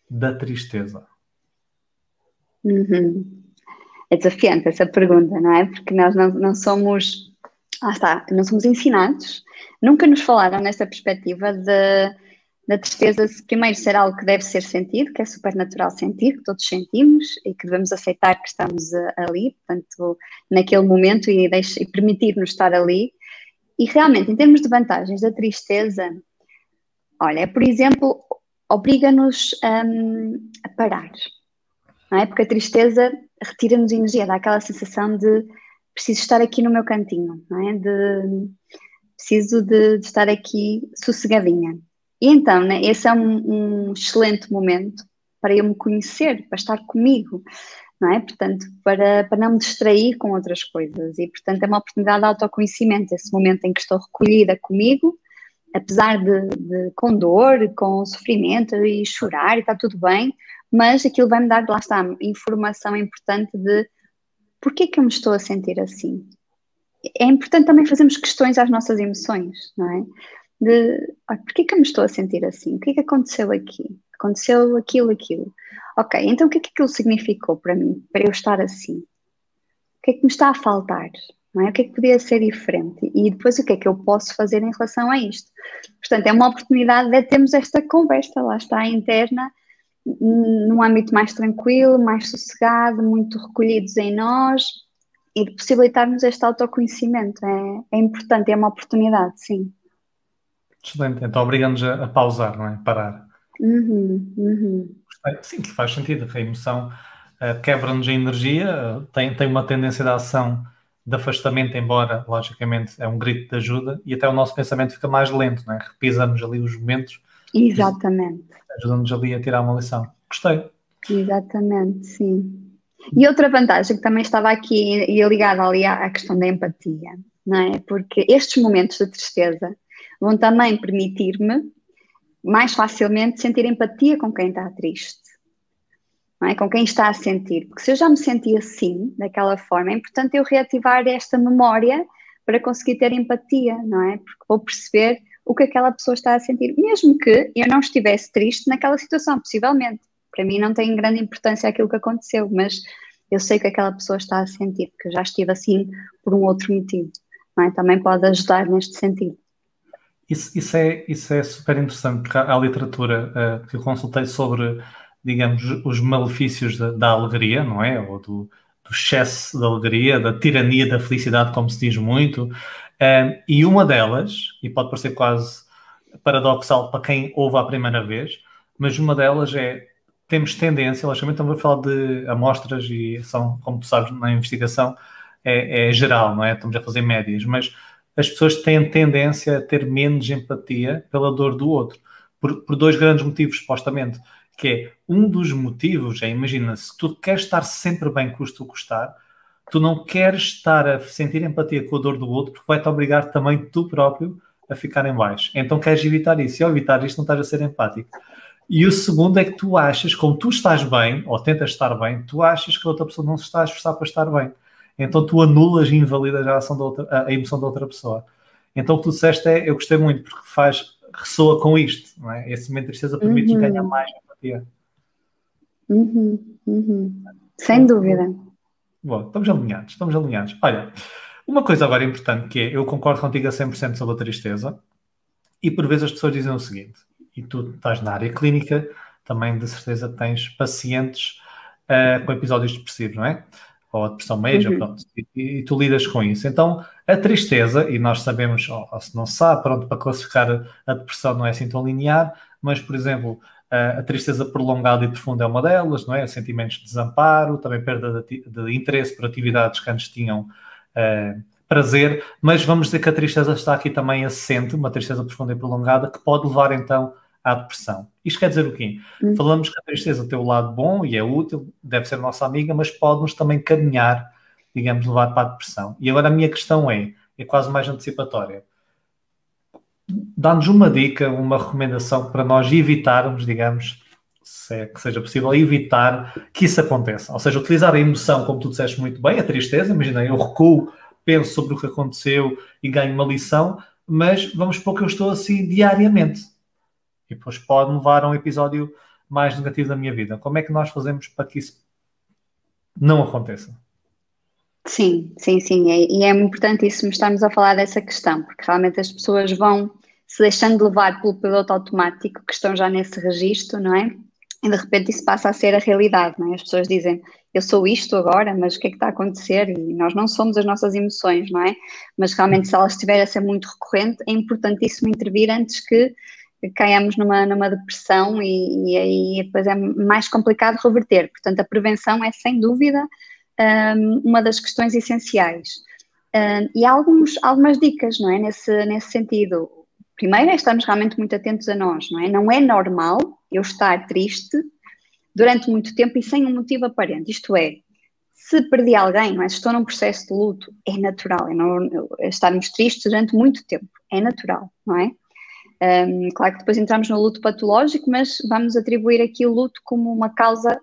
da tristeza? Uhum. É desafiante essa pergunta, não é? Porque nós não, não somos, ah está, não somos ensinados, nunca nos falaram nessa perspectiva de, da tristeza primeiro ser algo que deve ser sentido, que é super natural sentir, que todos sentimos e que devemos aceitar que estamos uh, ali, portanto, naquele momento e, e permitir-nos estar ali. E realmente, em termos de vantagens da tristeza, olha, por exemplo, obriga-nos um, a parar, não é? Porque a tristeza retira-nos energia, dá aquela sensação de preciso estar aqui no meu cantinho, não é? De preciso de, de estar aqui sossegadinha. E então, né, esse é um, um, excelente momento para eu me conhecer, para estar comigo, não é? Portanto, para, para não me distrair com outras coisas. E, portanto, é uma oportunidade de autoconhecimento, esse momento em que estou recolhida comigo, apesar de, de com dor, com sofrimento e chorar e está tudo bem, mas aquilo vai me dar, lá está, informação importante de porquê que eu me estou a sentir assim. É importante também fazermos questões às nossas emoções, não é? de ah, porquê que eu me estou a sentir assim? O que é que aconteceu aqui? Aconteceu aquilo, aquilo. Ok, então o que é que aquilo significou para mim, para eu estar assim? O que é que me está a faltar? Não é? O que é que podia ser diferente? E depois o que é que eu posso fazer em relação a isto? Portanto, é uma oportunidade de termos esta conversa, lá está, interna, num âmbito mais tranquilo, mais sossegado, muito recolhidos em nós e de possibilitarmos este autoconhecimento. É, é importante, é uma oportunidade, sim. Excelente. Então obriga-nos a, a, pausar, não é? Parar. Uhum, uhum. Sim, que faz sentido. A emoção uh, quebra-nos a energia, uh, tem, tem uma tendência de ação de afastamento, embora, logicamente, é um grito de ajuda, e até o nosso pensamento fica mais lento, não é? Repisamos ali os momentos. Exatamente. Ajuda-nos ali a tirar uma lição. Gostei. Exatamente, sim. E outra vantagem que também estava aqui e ligada ali à, à questão da empatia, não é? Porque estes momentos de tristeza vão também permitir-me mais facilmente sentir empatia com quem está triste. É? Com quem está a sentir. Porque se eu já me senti assim, daquela forma, é importante eu reativar esta memória para conseguir ter empatia, não é? Porque vou perceber o que aquela pessoa está a sentir, mesmo que eu não estivesse triste naquela situação, possivelmente. Para mim não tem grande importância aquilo que aconteceu, mas eu sei que aquela pessoa está a sentir, porque eu já estive assim por um outro motivo. É? Também pode ajudar neste sentido. Isso, isso, é, isso é super interessante, porque há, literatura uh, que eu consultei sobre, digamos, os malefícios da, da alegria, não é? Ou do, do, excesso da alegria, da tirania da felicidade, como se diz muito. Uh, e uma delas, e pode parecer quase paradoxal para quem ouve a primeira vez, mas uma delas é temos tendência, logicamente estamos a falar de amostras e são, como tu sabes, na investigação é, é geral, não é? Estamos a fazer médias, mas as pessoas têm tendência a ter menos empatia pela dor do outro, por, por dois grandes motivos, supostamente. Que é um dos motivos, é, imagina, se tu queres estar sempre bem, custo custar, tu não queres estar a sentir empatia com a dor do outro, porque vai-te obrigar também tu próprio a ficar em baixo. Então queres evitar isso. E ao evitar isto, não estás a ser empático. E o segundo é que tu achas, como tu estás bem, ou tentas estar bem, tu achas que a outra pessoa não se está a esforçar para estar bem. Então tu anulas e invalidas a, ação da outra, a emoção da outra pessoa. Então o que tu disseste é, eu gostei muito, porque faz, ressoa com isto, não é? Esse momento de tristeza permite uhum. ganhar mais Uhum. Uhum. Sem dúvida. Bom, estamos alinhados, estamos alinhados. Olha, uma coisa agora importante que é, eu concordo contigo a 100% sobre a tristeza, e por vezes as pessoas dizem o seguinte, e tu estás na área clínica, também de certeza tens pacientes uh, com episódios depressivos, não é? ou a depressão major, uhum. pronto, e, e, tu lidas com isso. Então, a tristeza, e nós sabemos, ou, ou, se não sabe, pronto, para classificar a depressão não é assim tão linear, mas, por exemplo, a, tristeza prolongada e profunda é uma delas, não é? Sentimentos de desamparo, também perda de, de interesse por atividades que antes tinham uh, prazer, mas vamos dizer que a tristeza está aqui também assente, uma tristeza profunda e prolongada, que pode levar então à depressão. Isto quer dizer o quê? Hum. Falamos que a tristeza tem o lado bom e é útil, deve ser nossa amiga, mas pode-nos também caminhar, digamos, levar para a depressão. E agora a minha questão é, é quase mais antecipatória. Dá-nos uma dica, uma recomendação para nós evitarmos, digamos, se é que seja possível, evitar que isso aconteça. Ou seja, utilizar a emoção, como tu disseste muito bem, a tristeza, imagina, eu recuo, penso sobre o que aconteceu e ganho uma lição, mas vamos supor que eu estou assim diariamente e depois pode levar a um episódio mais negativo da minha vida. Como é que nós fazemos para que isso não aconteça? Sim, sim, sim. E é importante isso estarmos a falar dessa questão, porque realmente as pessoas vão se deixando de levar pelo piloto automático, que estão já nesse registro, não é? E de repente isso passa a ser a realidade, não é? As pessoas dizem, eu sou isto agora, mas o que é que está a acontecer? E nós não somos as nossas emoções, não é? Mas realmente se ela estiver a ser muito recorrente, é importantíssimo intervir antes que caiamos numa, numa depressão e, e aí depois é mais complicado reverter. Portanto, a prevenção é sem dúvida um, uma das questões essenciais. Um, e há alguns, algumas dicas, não é? Nesse, nesse sentido. Primeiro é estarmos realmente muito atentos a nós, não é? Não é normal eu estar triste durante muito tempo e sem um motivo aparente. Isto é, se perdi alguém, não é? se estou num processo de luto, é natural, é, não, estarmos tristes durante muito tempo, é natural, não é? Um, claro que depois entramos no luto patológico, mas vamos atribuir aqui o luto como uma causa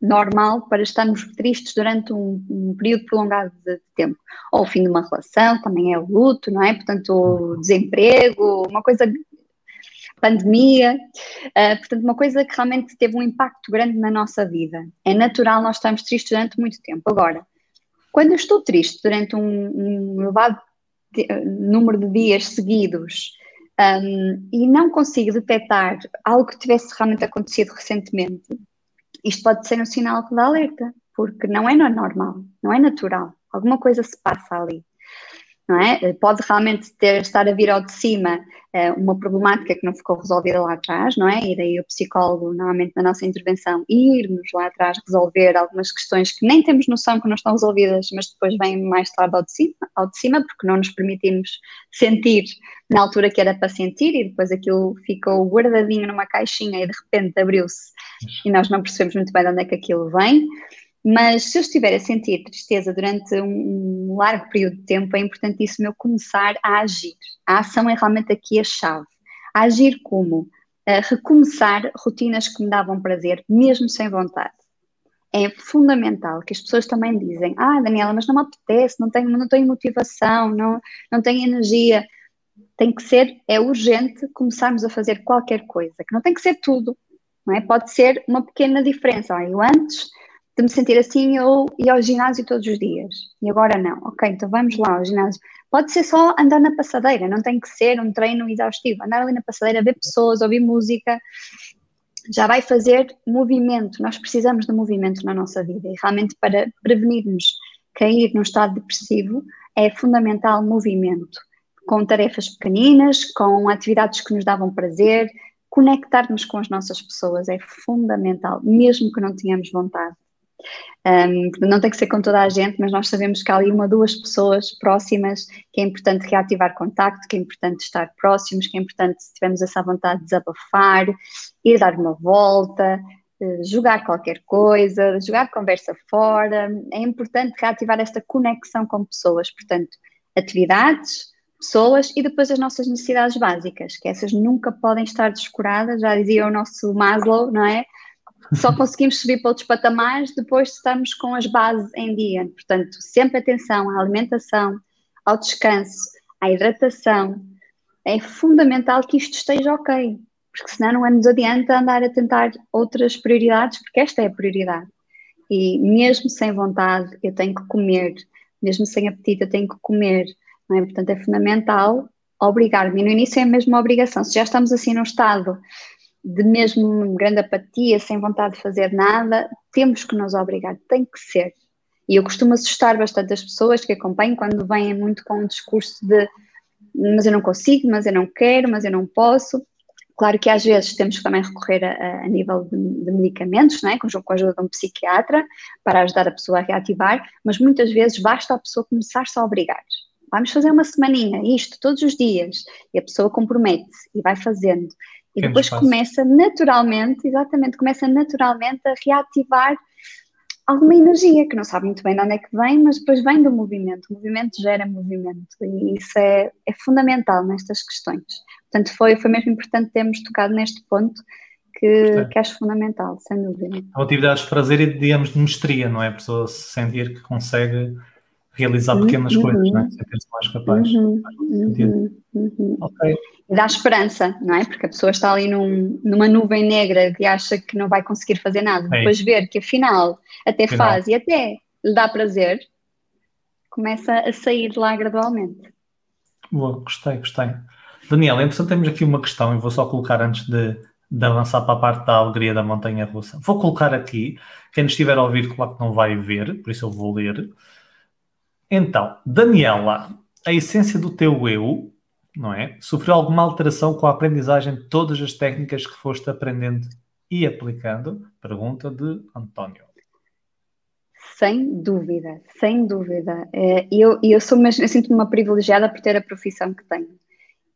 normal para estarmos tristes durante um, um, período prolongado de tempo. Ou o fim de uma relação, também é o luto, não é? Portanto, o desemprego, uma coisa. pandemia, uh, portanto, uma coisa que realmente teve um impacto grande na nossa vida. É natural nós estarmos tristes durante muito tempo. Agora, quando eu estou triste durante um, um elevado número de dias seguidos um, e não consigo detectar algo que tivesse realmente acontecido recentemente, isto pode ser um sinal de alerta, porque não é normal, não é natural. Alguma coisa se passa ali. É? Pode realmente ter, estar a vir ao de cima uh, uma problemática que não ficou resolvida lá atrás, não é? E daí o psicólogo, normalmente na nossa intervenção, irmos lá atrás resolver algumas questões que nem temos noção que não estão resolvidas, mas depois vêm mais tarde ao de cima, ao de cima porque não nos permitimos sentir na altura que era para sentir e depois aquilo ficou guardadinho numa caixinha e de repente abriu-se e nós não percebemos muito bem de onde é que aquilo vem. Mas se eu estiver a sentir tristeza durante um, largo período de tempo, é importantíssimo eu começar a agir. A ação é realmente aqui a chave. Agir como? A recomeçar rotinas que me davam prazer, mesmo sem vontade. É fundamental que as pessoas também dizem: Ah, Daniela, mas não me apetece, não tenho, não tenho motivação, não, não tenho energia tem que ser, é urgente começarmos a fazer qualquer coisa, que não tem que ser tudo, não é? Pode ser uma pequena diferença. Ah, eu antes de me sentir assim, eu ia ao ginásio todos os dias e agora não. Ok, então vamos lá ao ginásio. Pode ser só andar na passadeira, não tem que ser um treino exaustivo. Andar ali na passadeira, ver pessoas, ouvir música, já vai fazer movimento. Nós precisamos de movimento na nossa vida e realmente para prevenirmos cair num estado depressivo é fundamental movimento com tarefas pequeninas, com atividades que nos davam prazer, conectarmos com as nossas pessoas é fundamental, mesmo que não tenhamos vontade. Um, não tem que ser com toda a gente, mas nós sabemos que há ali uma ou duas pessoas próximas que é importante reativar contacto, que é importante estar próximos, que é importante, se tivermos essa vontade de desabafar, ir dar uma volta, eh, jogar qualquer coisa, jogar conversa fora. É importante reativar esta conexão com pessoas, portanto, atividades, pessoas e depois as nossas necessidades básicas, que essas nunca podem estar descuradas, já dizia o nosso Maslow, não é? Só conseguimos subir para outros patamares depois de estarmos com as bases em dia. Portanto, sempre atenção à alimentação, ao descanso, à hidratação. É fundamental que isto esteja ok, porque senão não nos adianta andar a tentar outras prioridades, porque esta é a prioridade. E mesmo sem vontade, eu tenho que comer, mesmo sem apetite, eu tenho que comer é? Portanto, é fundamental obrigar-me. No início é mesmo uma obrigação. Se já estamos assim num estado de mesmo grande apatia, sem vontade de fazer nada, temos que nos obrigar, tem que ser. E eu costumo assustar bastante as pessoas que acompanham quando vêm muito com um discurso de mas eu não consigo, mas eu não quero, mas eu não posso. Claro que às vezes temos que também recorrer a, a nível de, de, medicamentos, é? com, com a ajuda de um psiquiatra, para ajudar a pessoa a reativar, mas muitas vezes basta a pessoa começar-se a obrigar vamos fazer uma semaninha, isto, todos os dias, e a pessoa compromete-se e vai fazendo. E depois começa naturalmente, exatamente, começa naturalmente a reativar alguma energia, que não sabe muito bem de onde é que vem, mas depois vem do movimento. O movimento gera movimento e isso é, é fundamental nestas questões. Portanto, foi, foi mesmo importante termos tocado neste ponto que, que acho fundamental, sem dúvida. São atividades de prazer e, digamos, de mestria, não é? A pessoa se sentir que consegue realizar pequenas uhum. coisas, né? sentir-se mais capaz. Uhum. Uhum. uhum. Okay. E dá esperança, não é? Porque a pessoa está ali num, numa nuvem negra que acha que não vai conseguir fazer nada. É Depois ver que afinal até afinal. faz e até lhe dá prazer, começa a sair de lá gradualmente. Boa, gostei, gostei. Daniel, entretanto temos aqui uma questão e vou só colocar antes de, de avançar para a parte da alegria da montanha russa. Vou colocar aqui, quem nos estiver a ouvir, claro que não vai ver, por isso eu vou ler. Então, Daniela, a essência do teu eu, não é? Sofreu alguma alteração com a aprendizagem de todas as técnicas que foste aprendendo e aplicando? Pergunta de António. Sem dúvida, sem dúvida. É, eu, eu sou mesmo, eu sinto-me uma privilegiada por ter a profissão que tenho.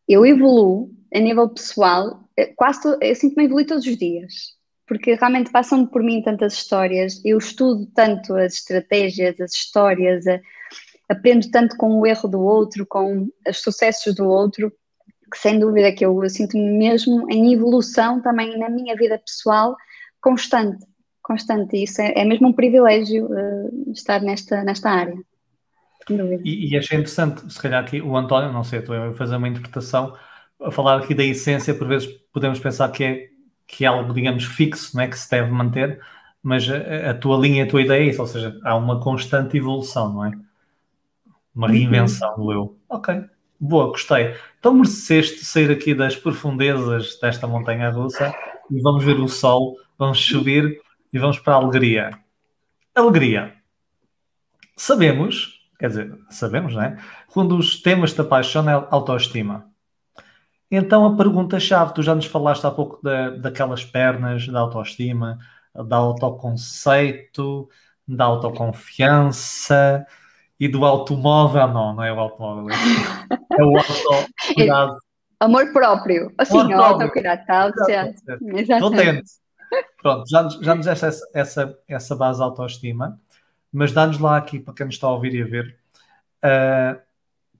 Eu evoluo a nível pessoal, é, quase eu sinto-me evoluir todos os dias, porque realmente passam por mim tantas histórias, eu estudo tanto as estratégias, as histórias, aprendo tanto com o erro do outro, com os sucessos do outro, que sem dúvida que eu, eu sinto-me mesmo em evolução também na minha vida pessoal constante, constante. Isso é, é mesmo um privilégio uh, estar nesta, nesta área. E, e achei interessante, se calhar aqui o António, não sei, estou a fazer uma interpretação, a falar aqui da essência, por vezes podemos pensar que é, que é algo, digamos, fixo, não é? que se deve manter, mas a, a tua linha, a tua ideia é isso, ou seja, há uma constante evolução, não é? Uma reinvenção do eu. Ok, boa, gostei. Então mereceste sair aqui das profundezas desta montanha russa e vamos ver o sol, vamos subir e vamos para a alegria. Alegria. Sabemos, quer dizer, sabemos, não é? Quando os temas da paixão é autoestima. Então a pergunta-chave, tu já nos falaste há pouco da, daquelas pernas da autoestima, da autoconceito, da autoconfiança e do automóvel, não, não é o automóvel, é o autocuidado. Amor próprio, assim, Amor o autocuidado, está Estou dentro. Pronto, já, já nos deste essa, essa, essa base de autoestima, mas dá-nos lá aqui, para quem nos está a ouvir e a ver, uh,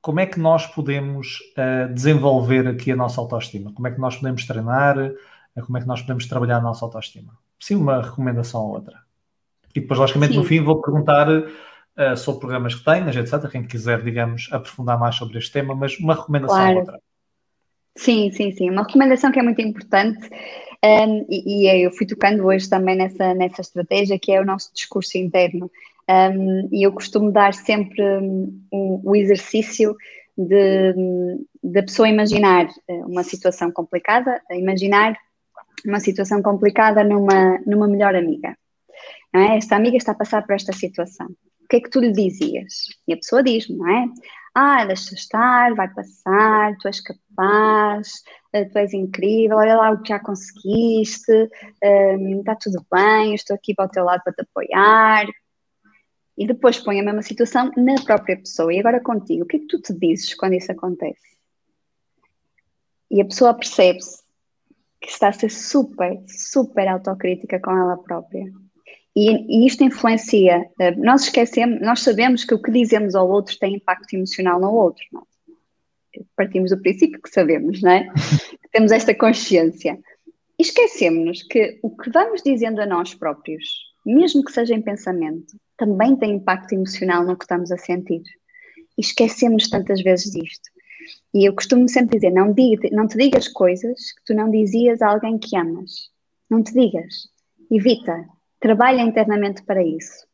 como é que nós podemos uh, desenvolver aqui a nossa autoestima? Como é que nós podemos treinar? Uh, como é que nós podemos trabalhar a nossa autoestima? Sim, uma recomendação ou outra. E depois, logicamente, Sim. no fim vou perguntar uh, sobre programas que tenhas, etc. Quem quiser, digamos, aprofundar mais sobre este tema, mas uma recomendação claro. outra. Sim, sim, sim. Uma recomendação que é muito importante um, e, e, eu fui tocando hoje também nessa, nessa estratégia que é o nosso discurso interno. Um, e eu costumo dar sempre um, o exercício de, da pessoa imaginar eh, uma situação complicada, imaginar uma situação complicada numa, numa melhor amiga. É? Esta amiga está a passar por esta situação o que é que tu lhe dizias? E a pessoa diz-me, não é? Ah, deixa estar, vai passar, tu és capaz, eh, tu és incrível, olha lá o que já conseguiste, um, está tudo bem, estou aqui para o teu lado para te apoiar. E depois põe a mesma situação na própria pessoa. E agora contigo, o que é que tu te dizes quando isso acontece? E a pessoa percebe-se que está a ser super, super autocrítica com ela própria e, e, isto influencia. Eh, nós esquecemos, nós sabemos que o que dizemos ao outro tem impacto emocional no outro. É? Partimos do princípio que sabemos, não é? Temos esta consciência. E esquecemos que o que vamos dizendo a nós próprios, mesmo que seja em pensamento, também tem impacto emocional no que estamos a sentir. E esquecemos tantas vezes disto. E eu costumo sempre dizer: não, diga, não te digas coisas que tu não dizias a alguém que amas. Não te digas. Evita trabalha internamente para isso.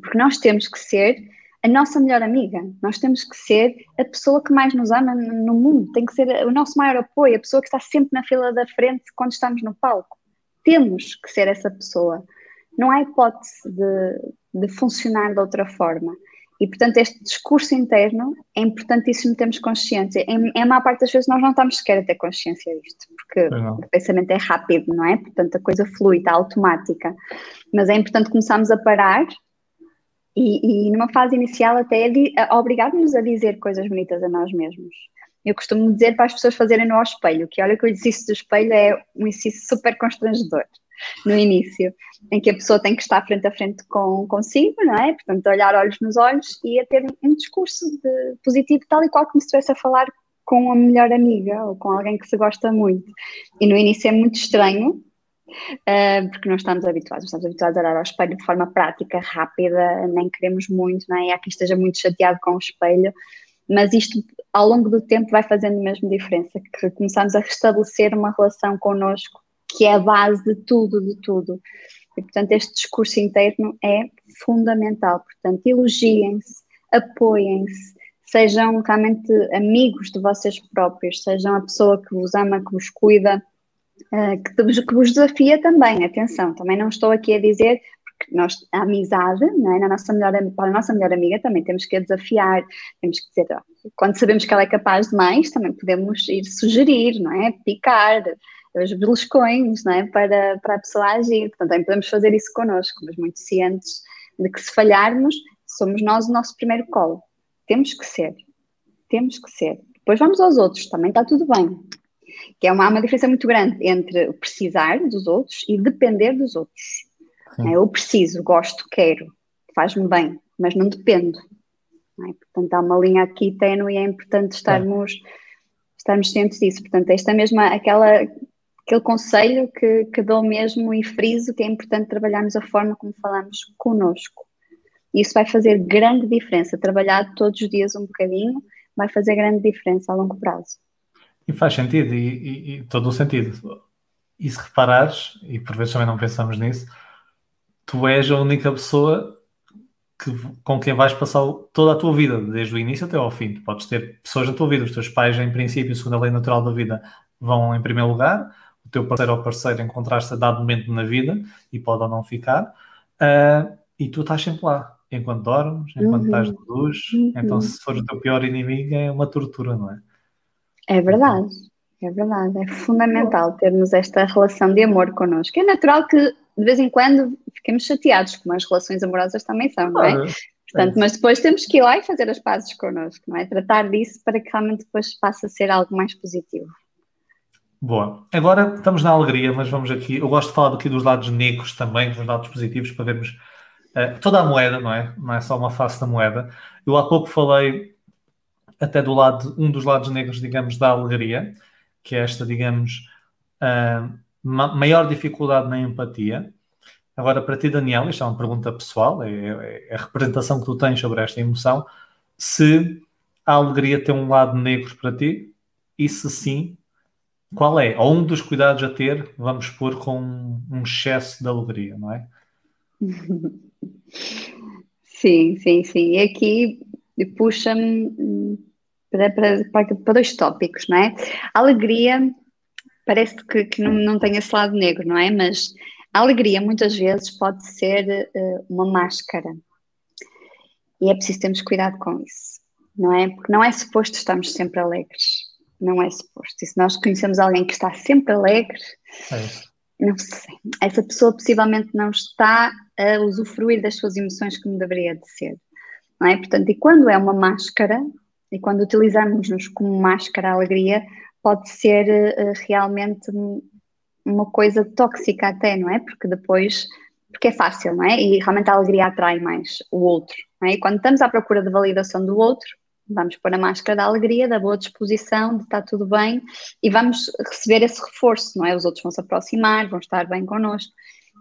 Porque nós temos que ser a nossa melhor amiga, nós temos que ser a pessoa que mais nos ama no mundo, tem que ser o nosso maior apoio, a pessoa que está sempre na fila da frente quando estamos no palco. Temos que ser essa pessoa. Não há hipótese de, de funcionar de outra forma. E, portanto, este discurso interno é importantíssimo termos consciência. Em, em maior parte das vezes nós não estamos sequer a ter consciência disto, porque o pensamento é rápido, não é? Portanto, a coisa flui, está automática. Mas é importante começarmos a parar e, e numa fase inicial até a, a obrigar-nos a dizer coisas bonitas a nós mesmos. Eu costumo dizer para as pessoas fazerem no espelho, que olha que o exercício do espelho é um exercício super constrangedor no início, em que a pessoa tem que estar frente a frente com, consigo, não é? Portanto, olhar olhos nos olhos e a ter um discurso de, positivo, tal e qual como se estivesse a falar com a melhor amiga ou com alguém que se gosta muito. E no início é muito estranho, Uh, porque não estamos habituados, estamos habituados a olhar ao espelho de forma prática, rápida, nem queremos muito, não é? Há quem esteja muito chateado com o espelho, mas isto ao longo do tempo vai fazendo mesmo diferença, que começamos a restabelecer uma relação connosco que é a base de tudo, de tudo. E, portanto, este discurso interno é fundamental. Portanto, elogiem-se, apoiem-se, sejam realmente amigos de vocês próprios, sejam a pessoa que vos ama, que vos cuida, uh, que, vos, desafia também. Atenção, também não estou aqui a dizer nós, a amizade, é? Na nossa melhor, para a nossa melhor amiga também temos que a desafiar, temos que dizer, quando sabemos que ela é capaz de mais, também podemos ir sugerir, não é? Picar os beliscões, não é? Para, para a pessoa agir. Portanto, também podemos fazer isso connosco, mas muito cientes de que se falharmos, somos nós o nosso primeiro colo. Temos que ser. Temos que ser. Depois vamos aos outros, também está tudo bem. Que é uma, uma diferença muito grande entre precisar dos outros e depender dos outros. É, eu preciso, gosto, quero, faz-me bem, mas não dependo. Não é? Portanto, há uma linha aqui ténue e é importante estarmos, é. estarmos cientes disso. Portanto, esta mesma, aquela, aquele conselho que, que dou mesmo e friso que é importante trabalharmos a forma como falamos connosco. Isso vai fazer grande diferença. Trabalhar todos os dias um bocadinho vai fazer grande diferença a longo prazo. E faz sentido, e, e, e todo o sentido. E se reparares, e por vezes também não pensamos nisso, tu és a única pessoa que, com quem vais passar toda a tua vida, desde o início até ao fim. Tu podes ter pessoas na tua vida, os teus pais, em princípio, segundo a lei natural da vida, vão em primeiro lugar, teu parceiro ou parceira encontraste a dado momento na vida e pode ou não ficar, uh, e tu estás sempre lá, enquanto dormes, enquanto uhum. estás de luz. Uhum. Então, se for o teu pior inimigo, é uma tortura, não é? É verdade. É verdade, é fundamental termos esta relação de amor connosco. É natural que de vez em quando ficamos chateados, como as relações amorosas também são, não é? Portanto, é. mas depois temos que ir lá e fazer as pazes connosco, não é? Tratar disso para que realmente depois passe a ser algo mais positivo. Boa. Agora estamos na alegria, mas vamos aqui. Eu gosto de falar aqui dos lados negros também, dos lados positivos, para vermos uh, toda a moeda, não é? Não é só uma face da moeda. Eu há pouco falei até do lado, um dos lados negros, digamos, da alegria, que é esta, digamos, uh, maior dificuldade na empatia. Agora, para ti, Daniel, isto é uma pergunta pessoal, é, é, é a representação que tu tens sobre esta emoção. Se a alegria tem um lado negro para ti, e se sim, qual é? Ou um dos cuidados a ter, vamos pôr com um excesso de alegria, não é? Sim, sim, sim. E aqui puxa-me para, para, para, dois tópicos, não é? A alegria parece que, que não, não tem esse lado negro, não é? Mas a alegria muitas vezes pode ser uh, uma máscara. E é preciso termos cuidado com isso, não é? Porque não é suposto estarmos sempre alegres. Não é suposto. E se nós conhecemos alguém que está sempre alegre, é não sei. Essa pessoa possivelmente não está a usufruir das suas emoções como deveria de ser. Não é? Portanto, e quando é uma máscara, e quando utilizamos-nos como máscara a alegria, pode ser uh, realmente uma coisa tóxica até, não é? Porque depois, porque é fácil, não é? E realmente a alegria atrai mais o outro, não é? E quando estamos à procura de validação do outro, vamos pôr a máscara da alegria, da boa disposição, de estar tudo bem e vamos receber esse reforço, não é? Os outros vão se aproximar, vão estar bem connosco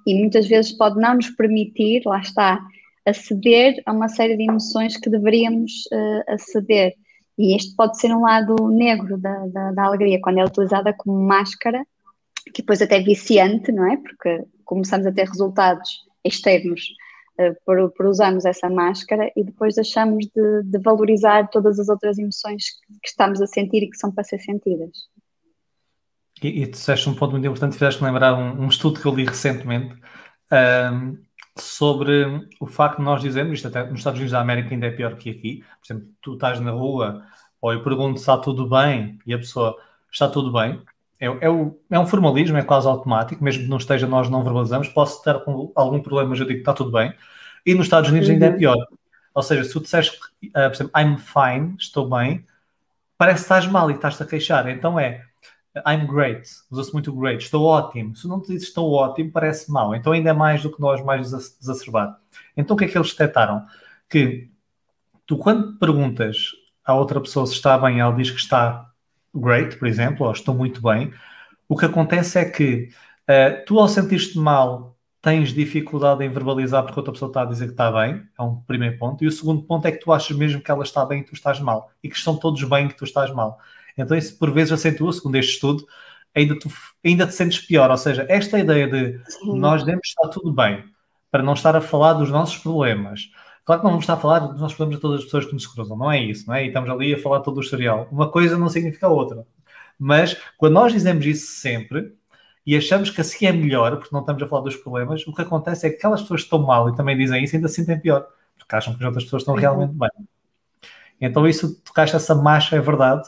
e muitas vezes pode não nos permitir, lá está, aceder a uma série de emoções que deveríamos uh, aceder. E este pode ser um lado negro da, da, da, alegria, quando é utilizada como máscara, que depois até é viciante, não é? Porque começamos a ter resultados externos por, por, usarmos essa máscara e depois deixamos de, de, valorizar todas as outras emoções que estamos a sentir e que são para ser sentidas. E, e tu disseste um ponto muito importante, fizeste-me lembrar um, um, estudo que eu li recentemente um, sobre o facto de nós dizermos, isto até nos Estados Unidos da América ainda é pior que aqui, por exemplo, tu estás na rua ou eu pergunto se está tudo bem e a pessoa está tudo bem, é, é, o, é um formalismo, é quase automático, mesmo que não esteja, nós não verbalizamos, posso ter algum problema, mas eu digo que está tudo bem, e nos Estados Unidos uhum. ainda é uhum. pior. Ou seja, se tu disseres, uh, por exemplo, I'm fine, estou bem, parece que estás mal e estás-te a queixar. Então é, I'm great, usa-se muito great, estou ótimo. Se não te dizes estou ótimo, parece mal. Então ainda é mais do que nós, mais desacerbado. Então o que é que eles detectaram? Que tu, quando perguntas à outra pessoa se está bem, ela diz que está great, por exemplo, ou estou muito bem, o que acontece é que uh, tu, ao sentir-te mal, tens dificuldade em verbalizar porque outra pessoa está a dizer que está bem, é um primeiro ponto. E o segundo ponto é que tu achas mesmo que ela está bem e tu estás mal. E que estão todos bem e que tu estás mal. Então isso por vezes acentua, segundo este estudo, ainda, tu, ainda te sentes pior. Ou seja, esta ideia de Sim. nós devemos estar tudo bem, para não estar a falar dos nossos problemas, Claro que não vamos estar a falar dos nossos problemas a todas as pessoas que nos cruzam, não é isso, não é? E estamos ali a falar todo o historial. Uma coisa não significa a outra. Mas quando nós dizemos isso sempre e achamos que assim é melhor, porque não estamos a falar dos problemas, o que acontece é que aquelas pessoas que estão mal e também dizem isso ainda se sentem pior, porque acham que as outras pessoas estão realmente bem. Então isso, tocaste essa marcha, é verdade,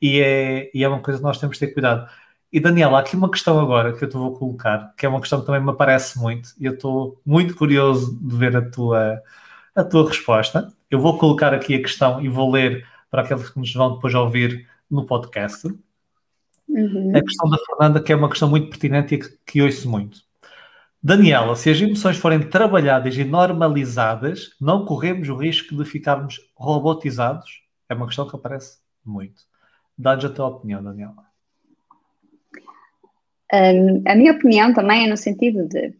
e é, e é uma coisa que nós temos de ter cuidado. E Daniela, há aqui uma questão agora que eu te vou colocar, que é uma questão que também me aparece muito, e eu estou muito curioso de ver a tua, a tua resposta. Eu vou colocar aqui a questão e vou ler para aqueles que nos vão depois ouvir no podcast. Uhum. A questão da Fernanda, que é uma questão muito pertinente e que, que ouço muito. Daniela, se as emoções forem trabalhadas e normalizadas, não corremos o risco de ficarmos robotizados? É uma questão que aparece muito. Dá-nos a tua opinião, Daniela. Um, a minha opinião também é no sentido de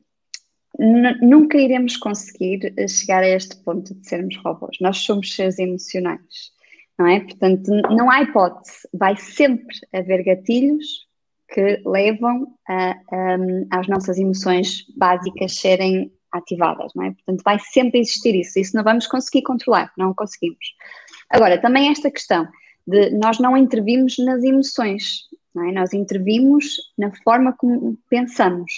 nunca iremos conseguir eh, chegar a este ponto de sermos robôs. Nós somos seres emocionais, não é? Portanto, não há hipótese. Vai sempre haver gatilhos que levam a, a, às nossas emoções básicas serem ativadas, não é? Portanto, vai sempre existir isso. Isso não vamos conseguir controlar, não conseguimos. Agora, também esta questão de nós não intervimos nas emoções, não é? Nós intervimos na forma como pensamos,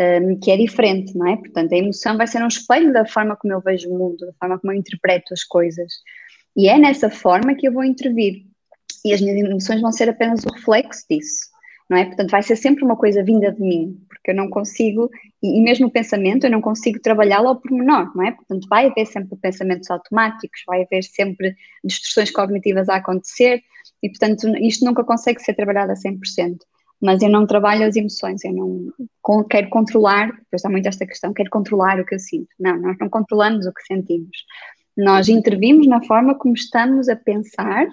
um, que é diferente, não é? Portanto, a emoção vai ser um espelho da forma como eu vejo o mundo, da forma como eu interpreto as coisas. E é nessa forma que eu vou intervir. E as minhas emoções vão ser apenas o reflexo disso não é? Portanto, vai ser sempre uma coisa vinda de mim, porque eu não consigo, e, mesmo o pensamento, eu não consigo trabalhá-lo ao pormenor, não é? Portanto, vai haver sempre pensamentos automáticos, vai haver sempre distorções cognitivas a acontecer, e portanto, isto nunca consegue ser trabalhado a 100%. Mas eu não trabalho as emoções, eu não quero controlar, pois há muito esta questão, quero controlar o que eu sinto. Não, nós não controlamos o que sentimos. Nós intervimos na forma como estamos a pensar,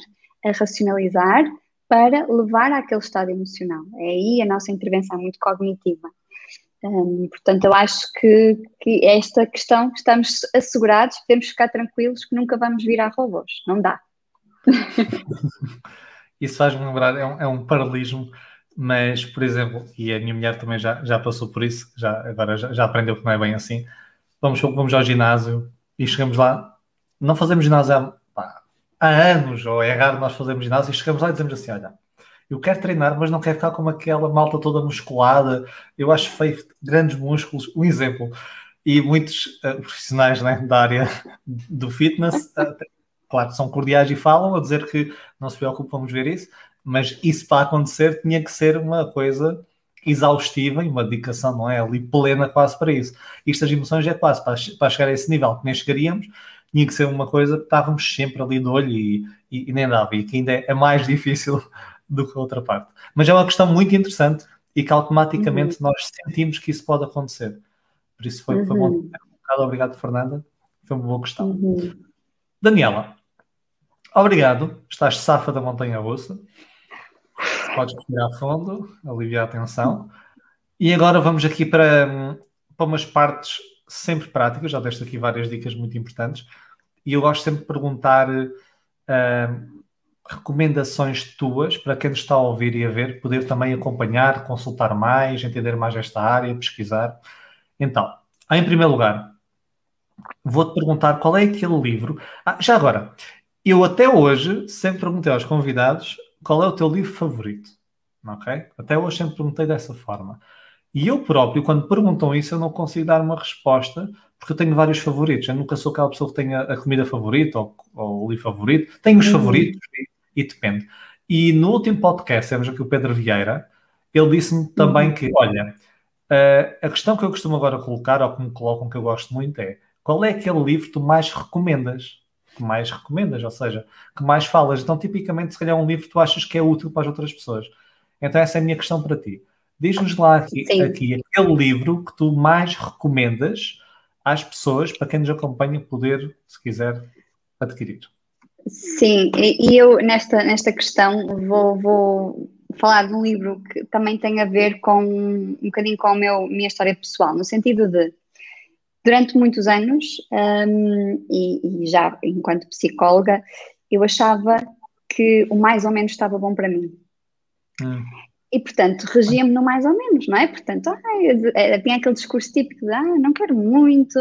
a racionalizar, para levar àquele estado emocional. É aí a nossa intervenção muito cognitiva. Um, portanto, eu acho que, que esta questão estamos assegurados, podemos ficar tranquilos que nunca vamos virar robôs. Não dá. Isso faz-me lembrar, é um, é um, paralelismo, mas, por exemplo, e a minha mulher também já, já passou por isso, já, agora já, já aprendeu que não é bem assim. Vamos, vamos ao ginásio e chegamos lá, não fazemos ginásio há há anos, ou é raro nós fazermos ginásio, e chegamos lá e dizemos assim: olha, eu quero treinar, mas não quero ficar com aquela malta toda musculada, eu acho feio grandes músculos. Um exemplo, e muitos uh, profissionais né, da área do fitness, uh, claro, são cordiais e falam a dizer que não se preocupe, vamos ver isso, mas isso para acontecer tinha que ser uma coisa exaustiva e uma dedicação, não é? Ali plena quase para isso. Isto das emoções é quase para, para chegar a esse nível que nem chegaríamos, tinha que ser uma coisa que estávamos sempre ali de olho e, e, e nem dava, e que ainda é, mais difícil do que a outra parte. Mas é uma questão muito interessante e que automaticamente uhum. nós sentimos que isso pode acontecer. Por isso foi, uhum. foi bom. Um bocado obrigado, Fernanda. Foi uma boa questão. Uhum. Daniela, obrigado. Estás safa da montanha russa. Podes respirar fundo, aliviar a tensão. E agora vamos aqui para, para umas partes sempre práticas. Já deste aqui várias dicas muito importantes e eu gosto sempre de perguntar uh, recomendações tuas para quem nos está a ouvir e a ver, poder também acompanhar, consultar mais, entender mais esta área, pesquisar. Então, em primeiro lugar, vou-te perguntar qual é aquele livro. Ah, já agora, eu até hoje sempre perguntei aos convidados qual é o teu livro favorito. Ok? Até hoje sempre perguntei dessa forma. E eu próprio, quando perguntam isso, eu não consigo dar uma resposta, porque eu tenho vários favoritos. Eu nunca sou aquela pessoa que tenha a comida favorita ou, ou o livro favorito. Tenho os uhum. favoritos e, e, depende. E no último podcast, temos aqui o Pedro Vieira, ele disse-me também uhum. que, olha, a questão que eu costumo agora colocar, ou que me colocam que eu gosto muito, é qual é aquele livro que tu mais recomendas? Que mais recomendas, ou seja, que mais falas. Então, tipicamente, se calhar um livro que tu achas que é útil para as outras pessoas. Então, essa é a minha questão para ti. Diz-nos lá aqui, aqui, aquele livro que tu mais recomendas às pessoas, para quem nos acompanha, poder, se quiser, adquirir. Sim, e eu nesta, nesta questão vou, vou falar de um livro que também tem a ver com um bocadinho com a meu, minha história pessoal, no sentido de durante muitos anos, um, e, e, já enquanto psicóloga, eu achava que o mais ou menos estava bom para mim. Hum. E, portanto, regia-me no mais ou menos, não é? Portanto, ah, tinha aquele discurso típico de, ah, não quero muito,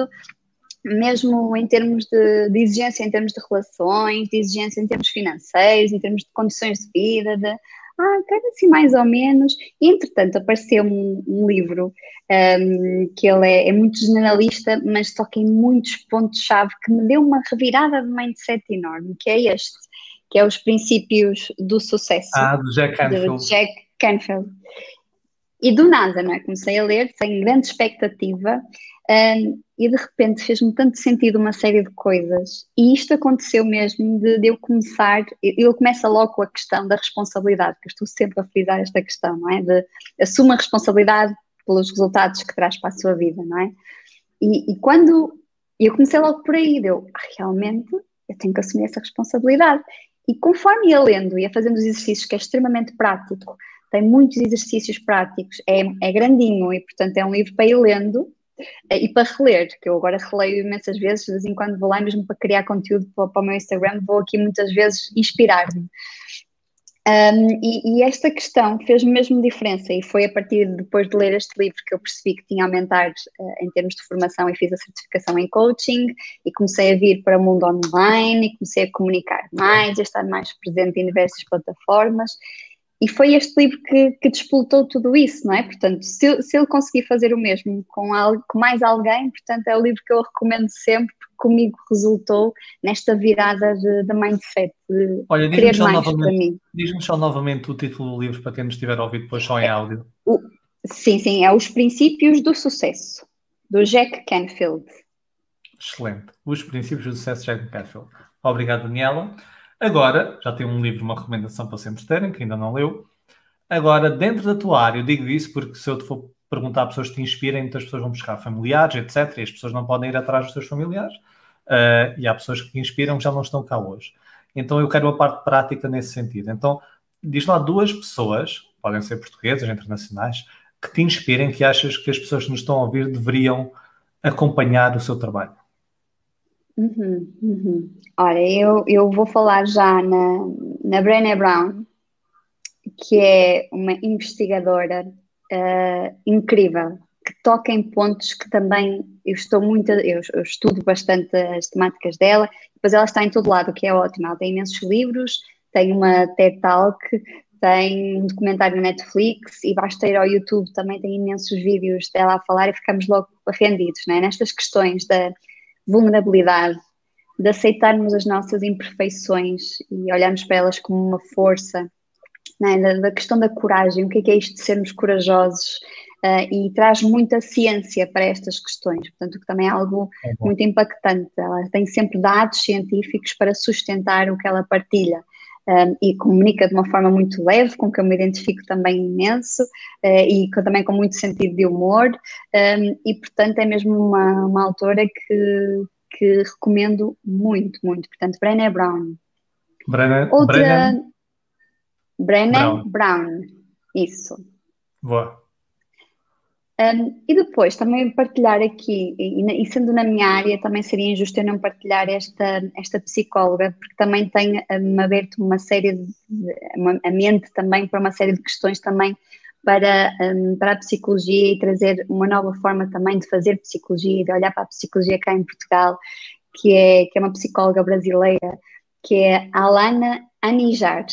mesmo em termos de, de, exigência, em termos de relações, de exigência em termos financeiros, em termos de condições de vida, de, ah, quero assim mais ou menos. E, entretanto, apareceu um, um livro um, que ele é, é, muito generalista, mas toca em muitos pontos-chave que me deu uma revirada de mindset enorme, que é este, que é os princípios do sucesso. Ah, do Jack Canfield. Jack Canfield. E do nada, não é? Comecei a ler sem grande expectativa um, e de repente fez-me tanto sentido uma série de coisas. E isto aconteceu mesmo de, de eu começar. Eu começo logo com a questão da responsabilidade, que estou sempre a frisar esta questão, não é? De assuma a responsabilidade pelos resultados que traz para a sua vida, não é? E, e quando eu comecei logo por aí, deu ah, realmente eu tenho que assumir essa responsabilidade. E conforme ia lendo, ia fazendo os exercícios, que é extremamente prático, tem muitos exercícios práticos, é, é grandinho e, portanto, é um livro para ir lendo e para reler, que eu agora releio imensas vezes, de vez em quando vou lá mesmo para criar conteúdo para, para o meu Instagram, vou aqui muitas vezes inspirar-me. Um, e, e, esta questão fez mesmo diferença e foi a partir de, depois de ler este livro que eu percebi que tinha a aumentar uh, em termos de formação e fiz a certificação em coaching e comecei a vir para o mundo online e comecei a comunicar mais, a estar mais presente em diversas plataformas e foi este livro que, que despoltou tudo isso, não é? Portanto, se, se ele conseguir fazer o mesmo com, com mais alguém, portanto, é o livro que eu recomendo sempre, porque comigo resultou nesta virada de, de mindset, de Olha, querer mais para mim. Diz-nos só novamente o título do livro para quem nos estiver a ouvir depois só em áudio. O, sim, sim, é Os Princípios do Sucesso, do Jack Canfield. Excelente. Os Princípios do Sucesso, de Jack Canfield. Obrigado, Daniela. Agora, já tem um livro, uma recomendação para sempre terem, que ainda não leu. Agora, dentro da tua área, eu digo isso porque se eu te for perguntar a pessoas que te inspirem, muitas pessoas vão buscar familiares, etc. E as pessoas não podem ir atrás dos seus familiares. Uh, e há pessoas que te inspiram que já não estão cá hoje. Então eu quero a parte prática nesse sentido. Então, diz lá duas pessoas, podem ser portuguesas, internacionais, que te inspirem, que achas que as pessoas que nos estão a ouvir deveriam acompanhar o seu trabalho. Uhum, uhum. Olha, eu, eu vou falar já na, na Brené Brown, que é uma investigadora uh, incrível, que toca em pontos que também eu estou muito, eu, eu, estudo bastante as temáticas dela, depois ela está em todo lado, o que é ótimo, ela tem imensos livros, tem uma TED Talk, tem um documentário na Netflix e basta ir ao YouTube, também tem imensos vídeos dela a falar e ficamos logo rendidos, né? nestas questões da vulnerabilidade, de aceitarmos as nossas imperfeições e olharmos para elas como uma força, né? da, da, questão da coragem, o que é, que é isto de sermos corajosos, uh, e traz muita ciência para estas questões, portanto, que também é algo é muito impactante. Ela tem sempre dados científicos para sustentar o que ela partilha. Um, e comunica de uma forma muito leve, com que eu me identifico também imenso uh, e também com muito sentido de humor, um, e portanto é mesmo uma, uma autora que, que recomendo muito, muito. Portanto, Brené Brown. Brené, Outra. Brené Brown. Brown. Isso. Boa. Um, e depois também partilhar aqui, e, e, sendo na minha área, também seria injusto eu não partilhar esta, esta psicóloga, porque também tem-me aberto uma série de, uma, a mente também para uma série de questões também para, um, para a psicologia e trazer uma nova forma também de fazer psicologia e de olhar para a psicologia cá em Portugal, que é, que é uma psicóloga brasileira, que é Alana Anijar.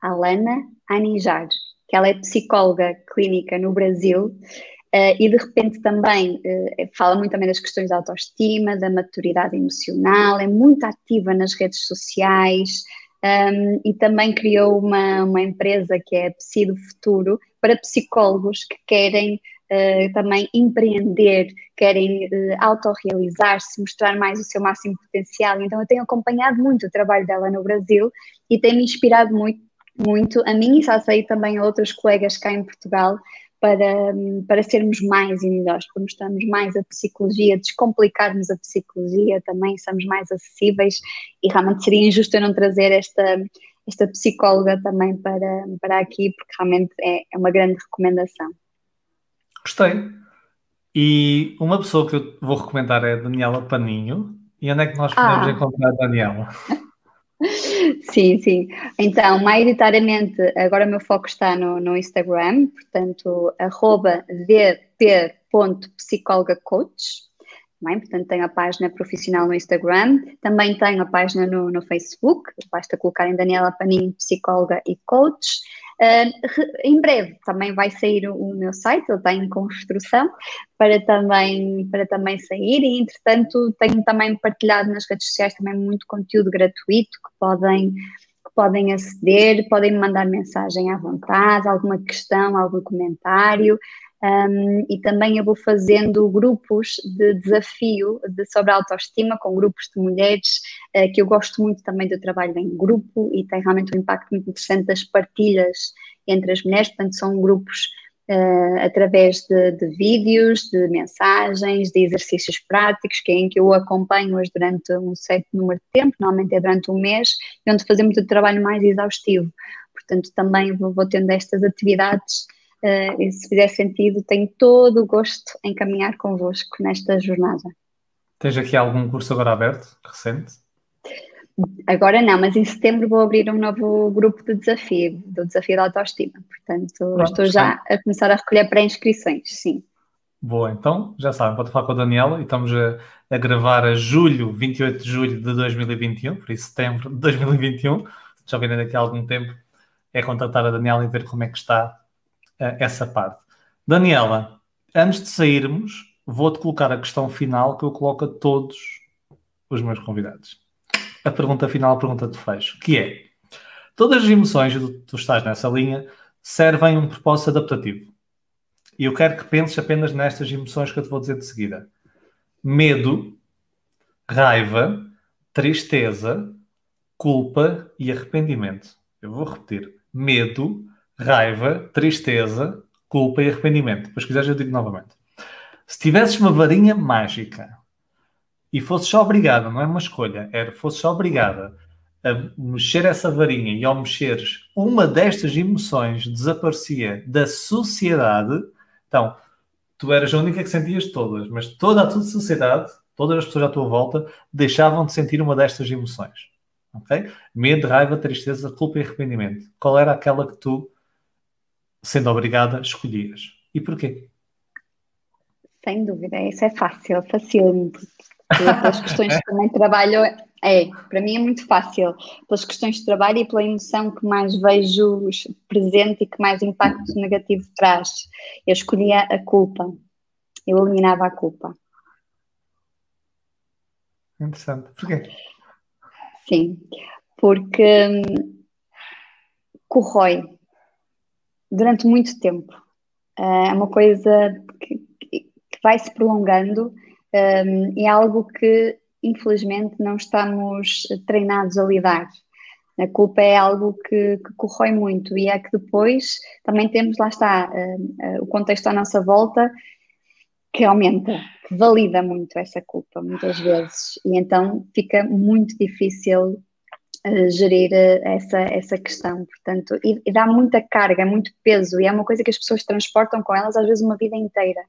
Alana Anijar, que ela é psicóloga clínica no Brasil Uh, e de repente também uh, fala muito também das questões da autoestima, da maturidade emocional, é muito ativa nas redes sociais um, ehm, e também criou uma, uma empresa que é Psi do Futuro para psicólogos que querem uh, também empreender, querem autorrealizar-se, mostrar mais o seu máximo potencial. Então eu tenho acompanhado muito o trabalho dela no Brasil e tem me inspirado muito, muito a mim e já sei também a outros colegas cá em Portugal para, para sermos mais e melhores, para mostrarmos mais a psicologia, descomplicarmos a psicologia também, somos mais acessíveis e realmente seria injusto eu não trazer esta, esta psicóloga também para, para aqui, porque realmente é, é uma grande recomendação. Gostei. E uma pessoa que eu vou recomendar é a Daniela Paninho. E onde é que nós podemos ah. encontrar a Daniela? Sim, sim. Então, maioritariamente, agora o meu foco está no, no Instagram, portanto, arroba vp.psicólogacoach. é? Portanto, tenho a página profissional no Instagram, também tenho a página no, no Facebook, basta colocar em Daniela Paninho, psicóloga e coach. Em breve também vai sair o, o, meu site, ele está em construção para também, para também sair e entretanto tenho também partilhado nas redes sociais também muito conteúdo gratuito que podem, que podem aceder, podem me mandar mensagem à vontade, alguma questão, algum comentário. Um, e também eu vou fazendo grupos de desafio de, sobre autoestima com grupos de mulheres, uh, que eu gosto muito também do trabalho em grupo e tem realmente um impacto muito interessante das partilhas entre as mulheres, portanto são grupos uh, através de, de, vídeos, de mensagens, de exercícios práticos, que é em que eu acompanho-as durante um certo número de tempo, normalmente é durante um mês, e onde fazemos o trabalho mais exaustivo. Portanto, também vou, vou tendo estas atividades Uh, e se fizer sentido, tenho todo o gosto em caminhar convosco nesta jornada. Tens aqui algum curso agora aberto, recente? Agora não, mas em setembro vou abrir um novo grupo de desafio, do desafio da autoestima. Portanto, Pronto, estou já a começar a recolher pré-inscrições, sim. Boa, então já sabem, pode falar com a Daniela e estamos a, a, gravar a julho, 28 de julho de 2021, por isso setembro de 2021. Já virem daqui a algum tempo, é contactar a Daniela e ver como é que está essa parte. Daniela, antes de sairmos, vou-te colocar a questão final que eu coloco a todos os meus convidados. A pergunta final, a pergunta de fecho, que é: todas as emoções, tu estás nessa linha, servem um propósito adaptativo. E eu quero que penses apenas nestas emoções que eu te vou dizer de seguida: medo, raiva, tristeza, culpa e arrependimento. Eu vou repetir: medo, raiva, tristeza, culpa e arrependimento. Depois, se quiseres, eu digo novamente. Se tivesses uma varinha mágica e fosses obrigada, não é uma escolha, era fosses obrigada a mexer essa varinha e ao mexeres uma destas emoções desaparecia da sociedade, então tu eras a única que sentias todas, mas toda a tua sociedade, todas as pessoas à tua volta, deixavam de sentir uma destas emoções. ok? Medo, raiva, tristeza, culpa e arrependimento. Qual era aquela que tu sendo obrigada, escolhias. E porquê? Sem dúvida, isso é fácil, fácil. Pelas questões que também trabalho, é, para mim é muito fácil. Pelas questões de trabalho e pela emoção que mais vejo presente e que mais impacto negativo traz. Eu escolhia a culpa. Eu eliminava a culpa. Interessante. Porquê? Sim, porque hum, corrói durante muito tempo. Uh, é uma coisa que, que vai se prolongando e é algo que, infelizmente, não estamos treinados a lidar. A culpa é algo que, que corrói muito e é que depois também temos, lá está, uh, o contexto à nossa volta que aumenta, que valida muito essa culpa, muitas vezes. E então fica muito difícil gerir eh, essa, essa questão, portanto, e, e, dá muita carga, muito peso, e é uma coisa que as pessoas transportam com elas às vezes uma vida inteira,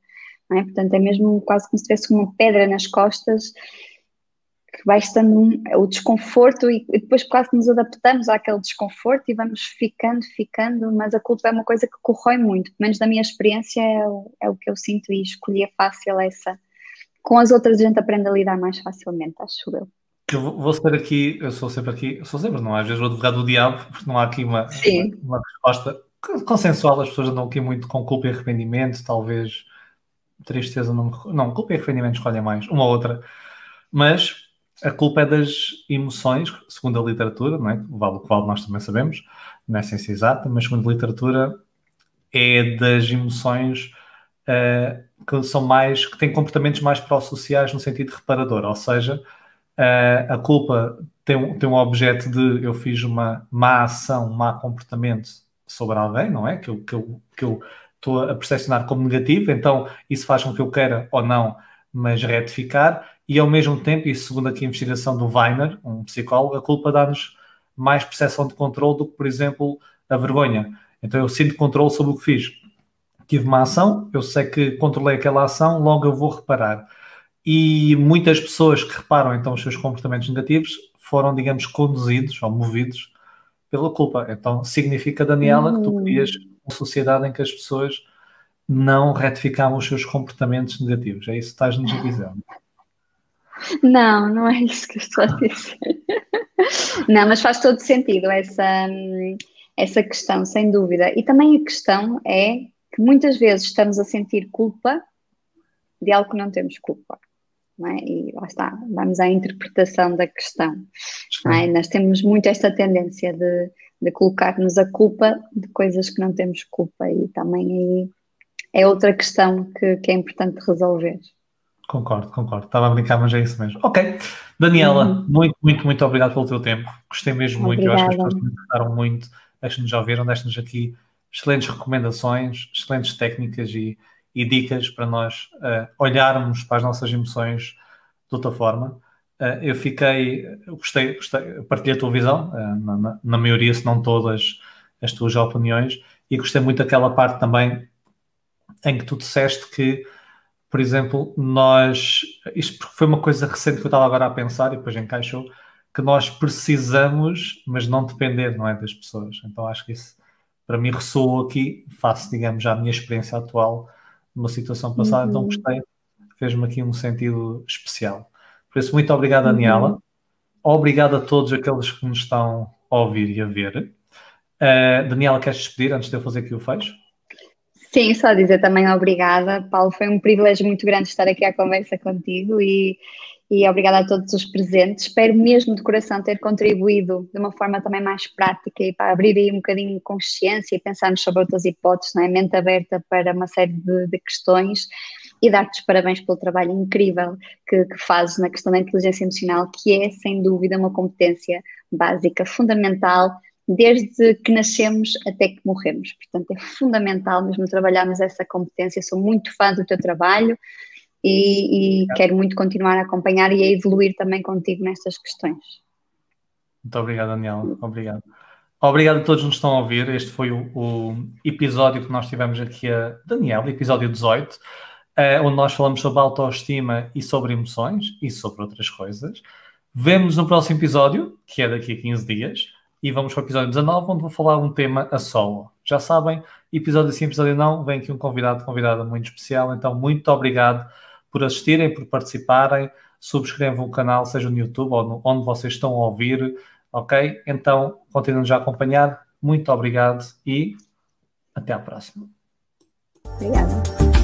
é? Portanto, é mesmo quase como se tivesse uma pedra nas costas que vai estando um, o desconforto e, e, depois quase nos adaptamos àquele desconforto e vamos ficando, ficando, mas a culpa é uma coisa que corrói muito, pelo menos da minha experiência é o, é o que eu sinto e escolhi fácil essa. Com as outras a gente aprende a lidar mais facilmente, acho eu. Eu vou ser aqui, eu sou sempre aqui, sou sempre, não, às vezes o advogado do diabo, porque não há aqui uma, uma, uma, resposta consensual, as pessoas andam aqui muito com culpa e arrependimento, talvez tristeza, não, não culpa e arrependimento escolhem mais, uma ou outra, mas a culpa é das emoções, segundo a literatura, não é? vale o qual nós também sabemos, não é ciência exata, mas segundo a literatura é das emoções uh, que são mais, que têm comportamentos mais pró-sociais no sentido reparador, ou seja, Uh, a culpa tem tem um objeto de eu fiz uma má ação, um má comportamento sobre alguém, não é? Que eu, que eu, que eu estou a percepcionar como negativo, então isso faz com que eu queira ou não, mas retificar, e ao mesmo tempo, e segundo aqui a investigação do Weiner, um psicólogo, a culpa dá-nos mais percepção de controle do que, por exemplo, a vergonha. Então eu sinto controle sobre o que fiz. Tive uma ação, eu sei que controlei aquela ação, logo eu vou reparar e muitas pessoas que reparam então os seus comportamentos negativos foram, digamos, conduzidos ou movidos pela culpa. Então significa, Daniela, que tu hum. querias uma sociedade em que as pessoas não retificavam os seus comportamentos negativos. É isso que estás-nos a dizer. Não, não é isso que eu estou a dizer. Não, mas faz todo sentido essa, essa questão, sem dúvida. E também a questão é que muitas vezes estamos a sentir culpa de algo que não temos culpa. É? E lá está, vamos à interpretação da questão. É? Nós temos muito esta tendência de, de colocar-nos a culpa de coisas que não temos culpa, e também aí é outra questão que, que é importante resolver. Concordo, concordo. Estava a brincar, mas é isso mesmo. Ok. Daniela, uhum. muito, muito, muito obrigado pelo teu tempo. Gostei mesmo Obrigada. muito. Eu acho que as pessoas gostaram muito. Deixem-nos já ouviram, deixem-nos aqui excelentes recomendações, excelentes técnicas e, e dicas para nós uh, olharmos para as nossas emoções de outra forma. Uh, eu fiquei, eu gostei, gostei, partilhei a tua visão, uh, na, na, maioria, se não todas, as tuas opiniões, e gostei muito daquela parte também em que tu disseste que por exemplo, nós, isto foi uma coisa recente que eu estava agora a pensar e depois encaixou, que nós precisamos, mas não depender, não é, das pessoas. Então acho que isso, para mim, ressoou aqui, faço, digamos, a minha experiência atual, numa situação passada, então uhum. então gostei, fez-me aqui um sentido especial. Por isso, muito obrigado, uhum. Daniela. Uhum. Obrigado a todos aqueles que nos estão a ouvir e a ver. Uh, Daniela, queres despedir antes de eu fazer aqui o fecho? Sim, só dizer também obrigada, Paulo. Foi um privilégio muito grande estar aqui à conversa contigo e, e obrigada a todos os presentes. Espero mesmo de coração ter contribuído de uma forma também mais prática e para abrir aí um bocadinho consciência e pensarmos sobre outras hipóteses, não é? mente aberta para uma série de, de questões e dar-te os parabéns pelo trabalho incrível que, que fazes na questão da inteligência emocional, que é sem dúvida uma competência básica, fundamental desde que nascemos até que morremos. Portanto, é fundamental mesmo trabalharmos essa competência. Sou muito fã do teu trabalho e, e quero muito continuar a acompanhar e a evoluir também contigo nestas questões. Muito obrigado, Daniel. Obrigado. Obrigado a todos que nos estão a ouvir. Este foi o, o episódio que nós tivemos aqui a Daniel, episódio 18, uh, eh, onde nós falamos sobre autoestima e sobre emoções e sobre outras coisas. Vemos no próximo episódio, que é daqui a 15 dias e vamos para o episódio 19, onde vou falar um tema a solo. Já sabem, episódio sim, episódio não, vem aqui um convidado, convidada muito especial, então muito obrigado por assistirem, por participarem, subscrevam o canal, seja no YouTube ou no, onde vocês estão a ouvir, ok? Então, continuem já a acompanhar, muito obrigado e até à próxima. Obrigada.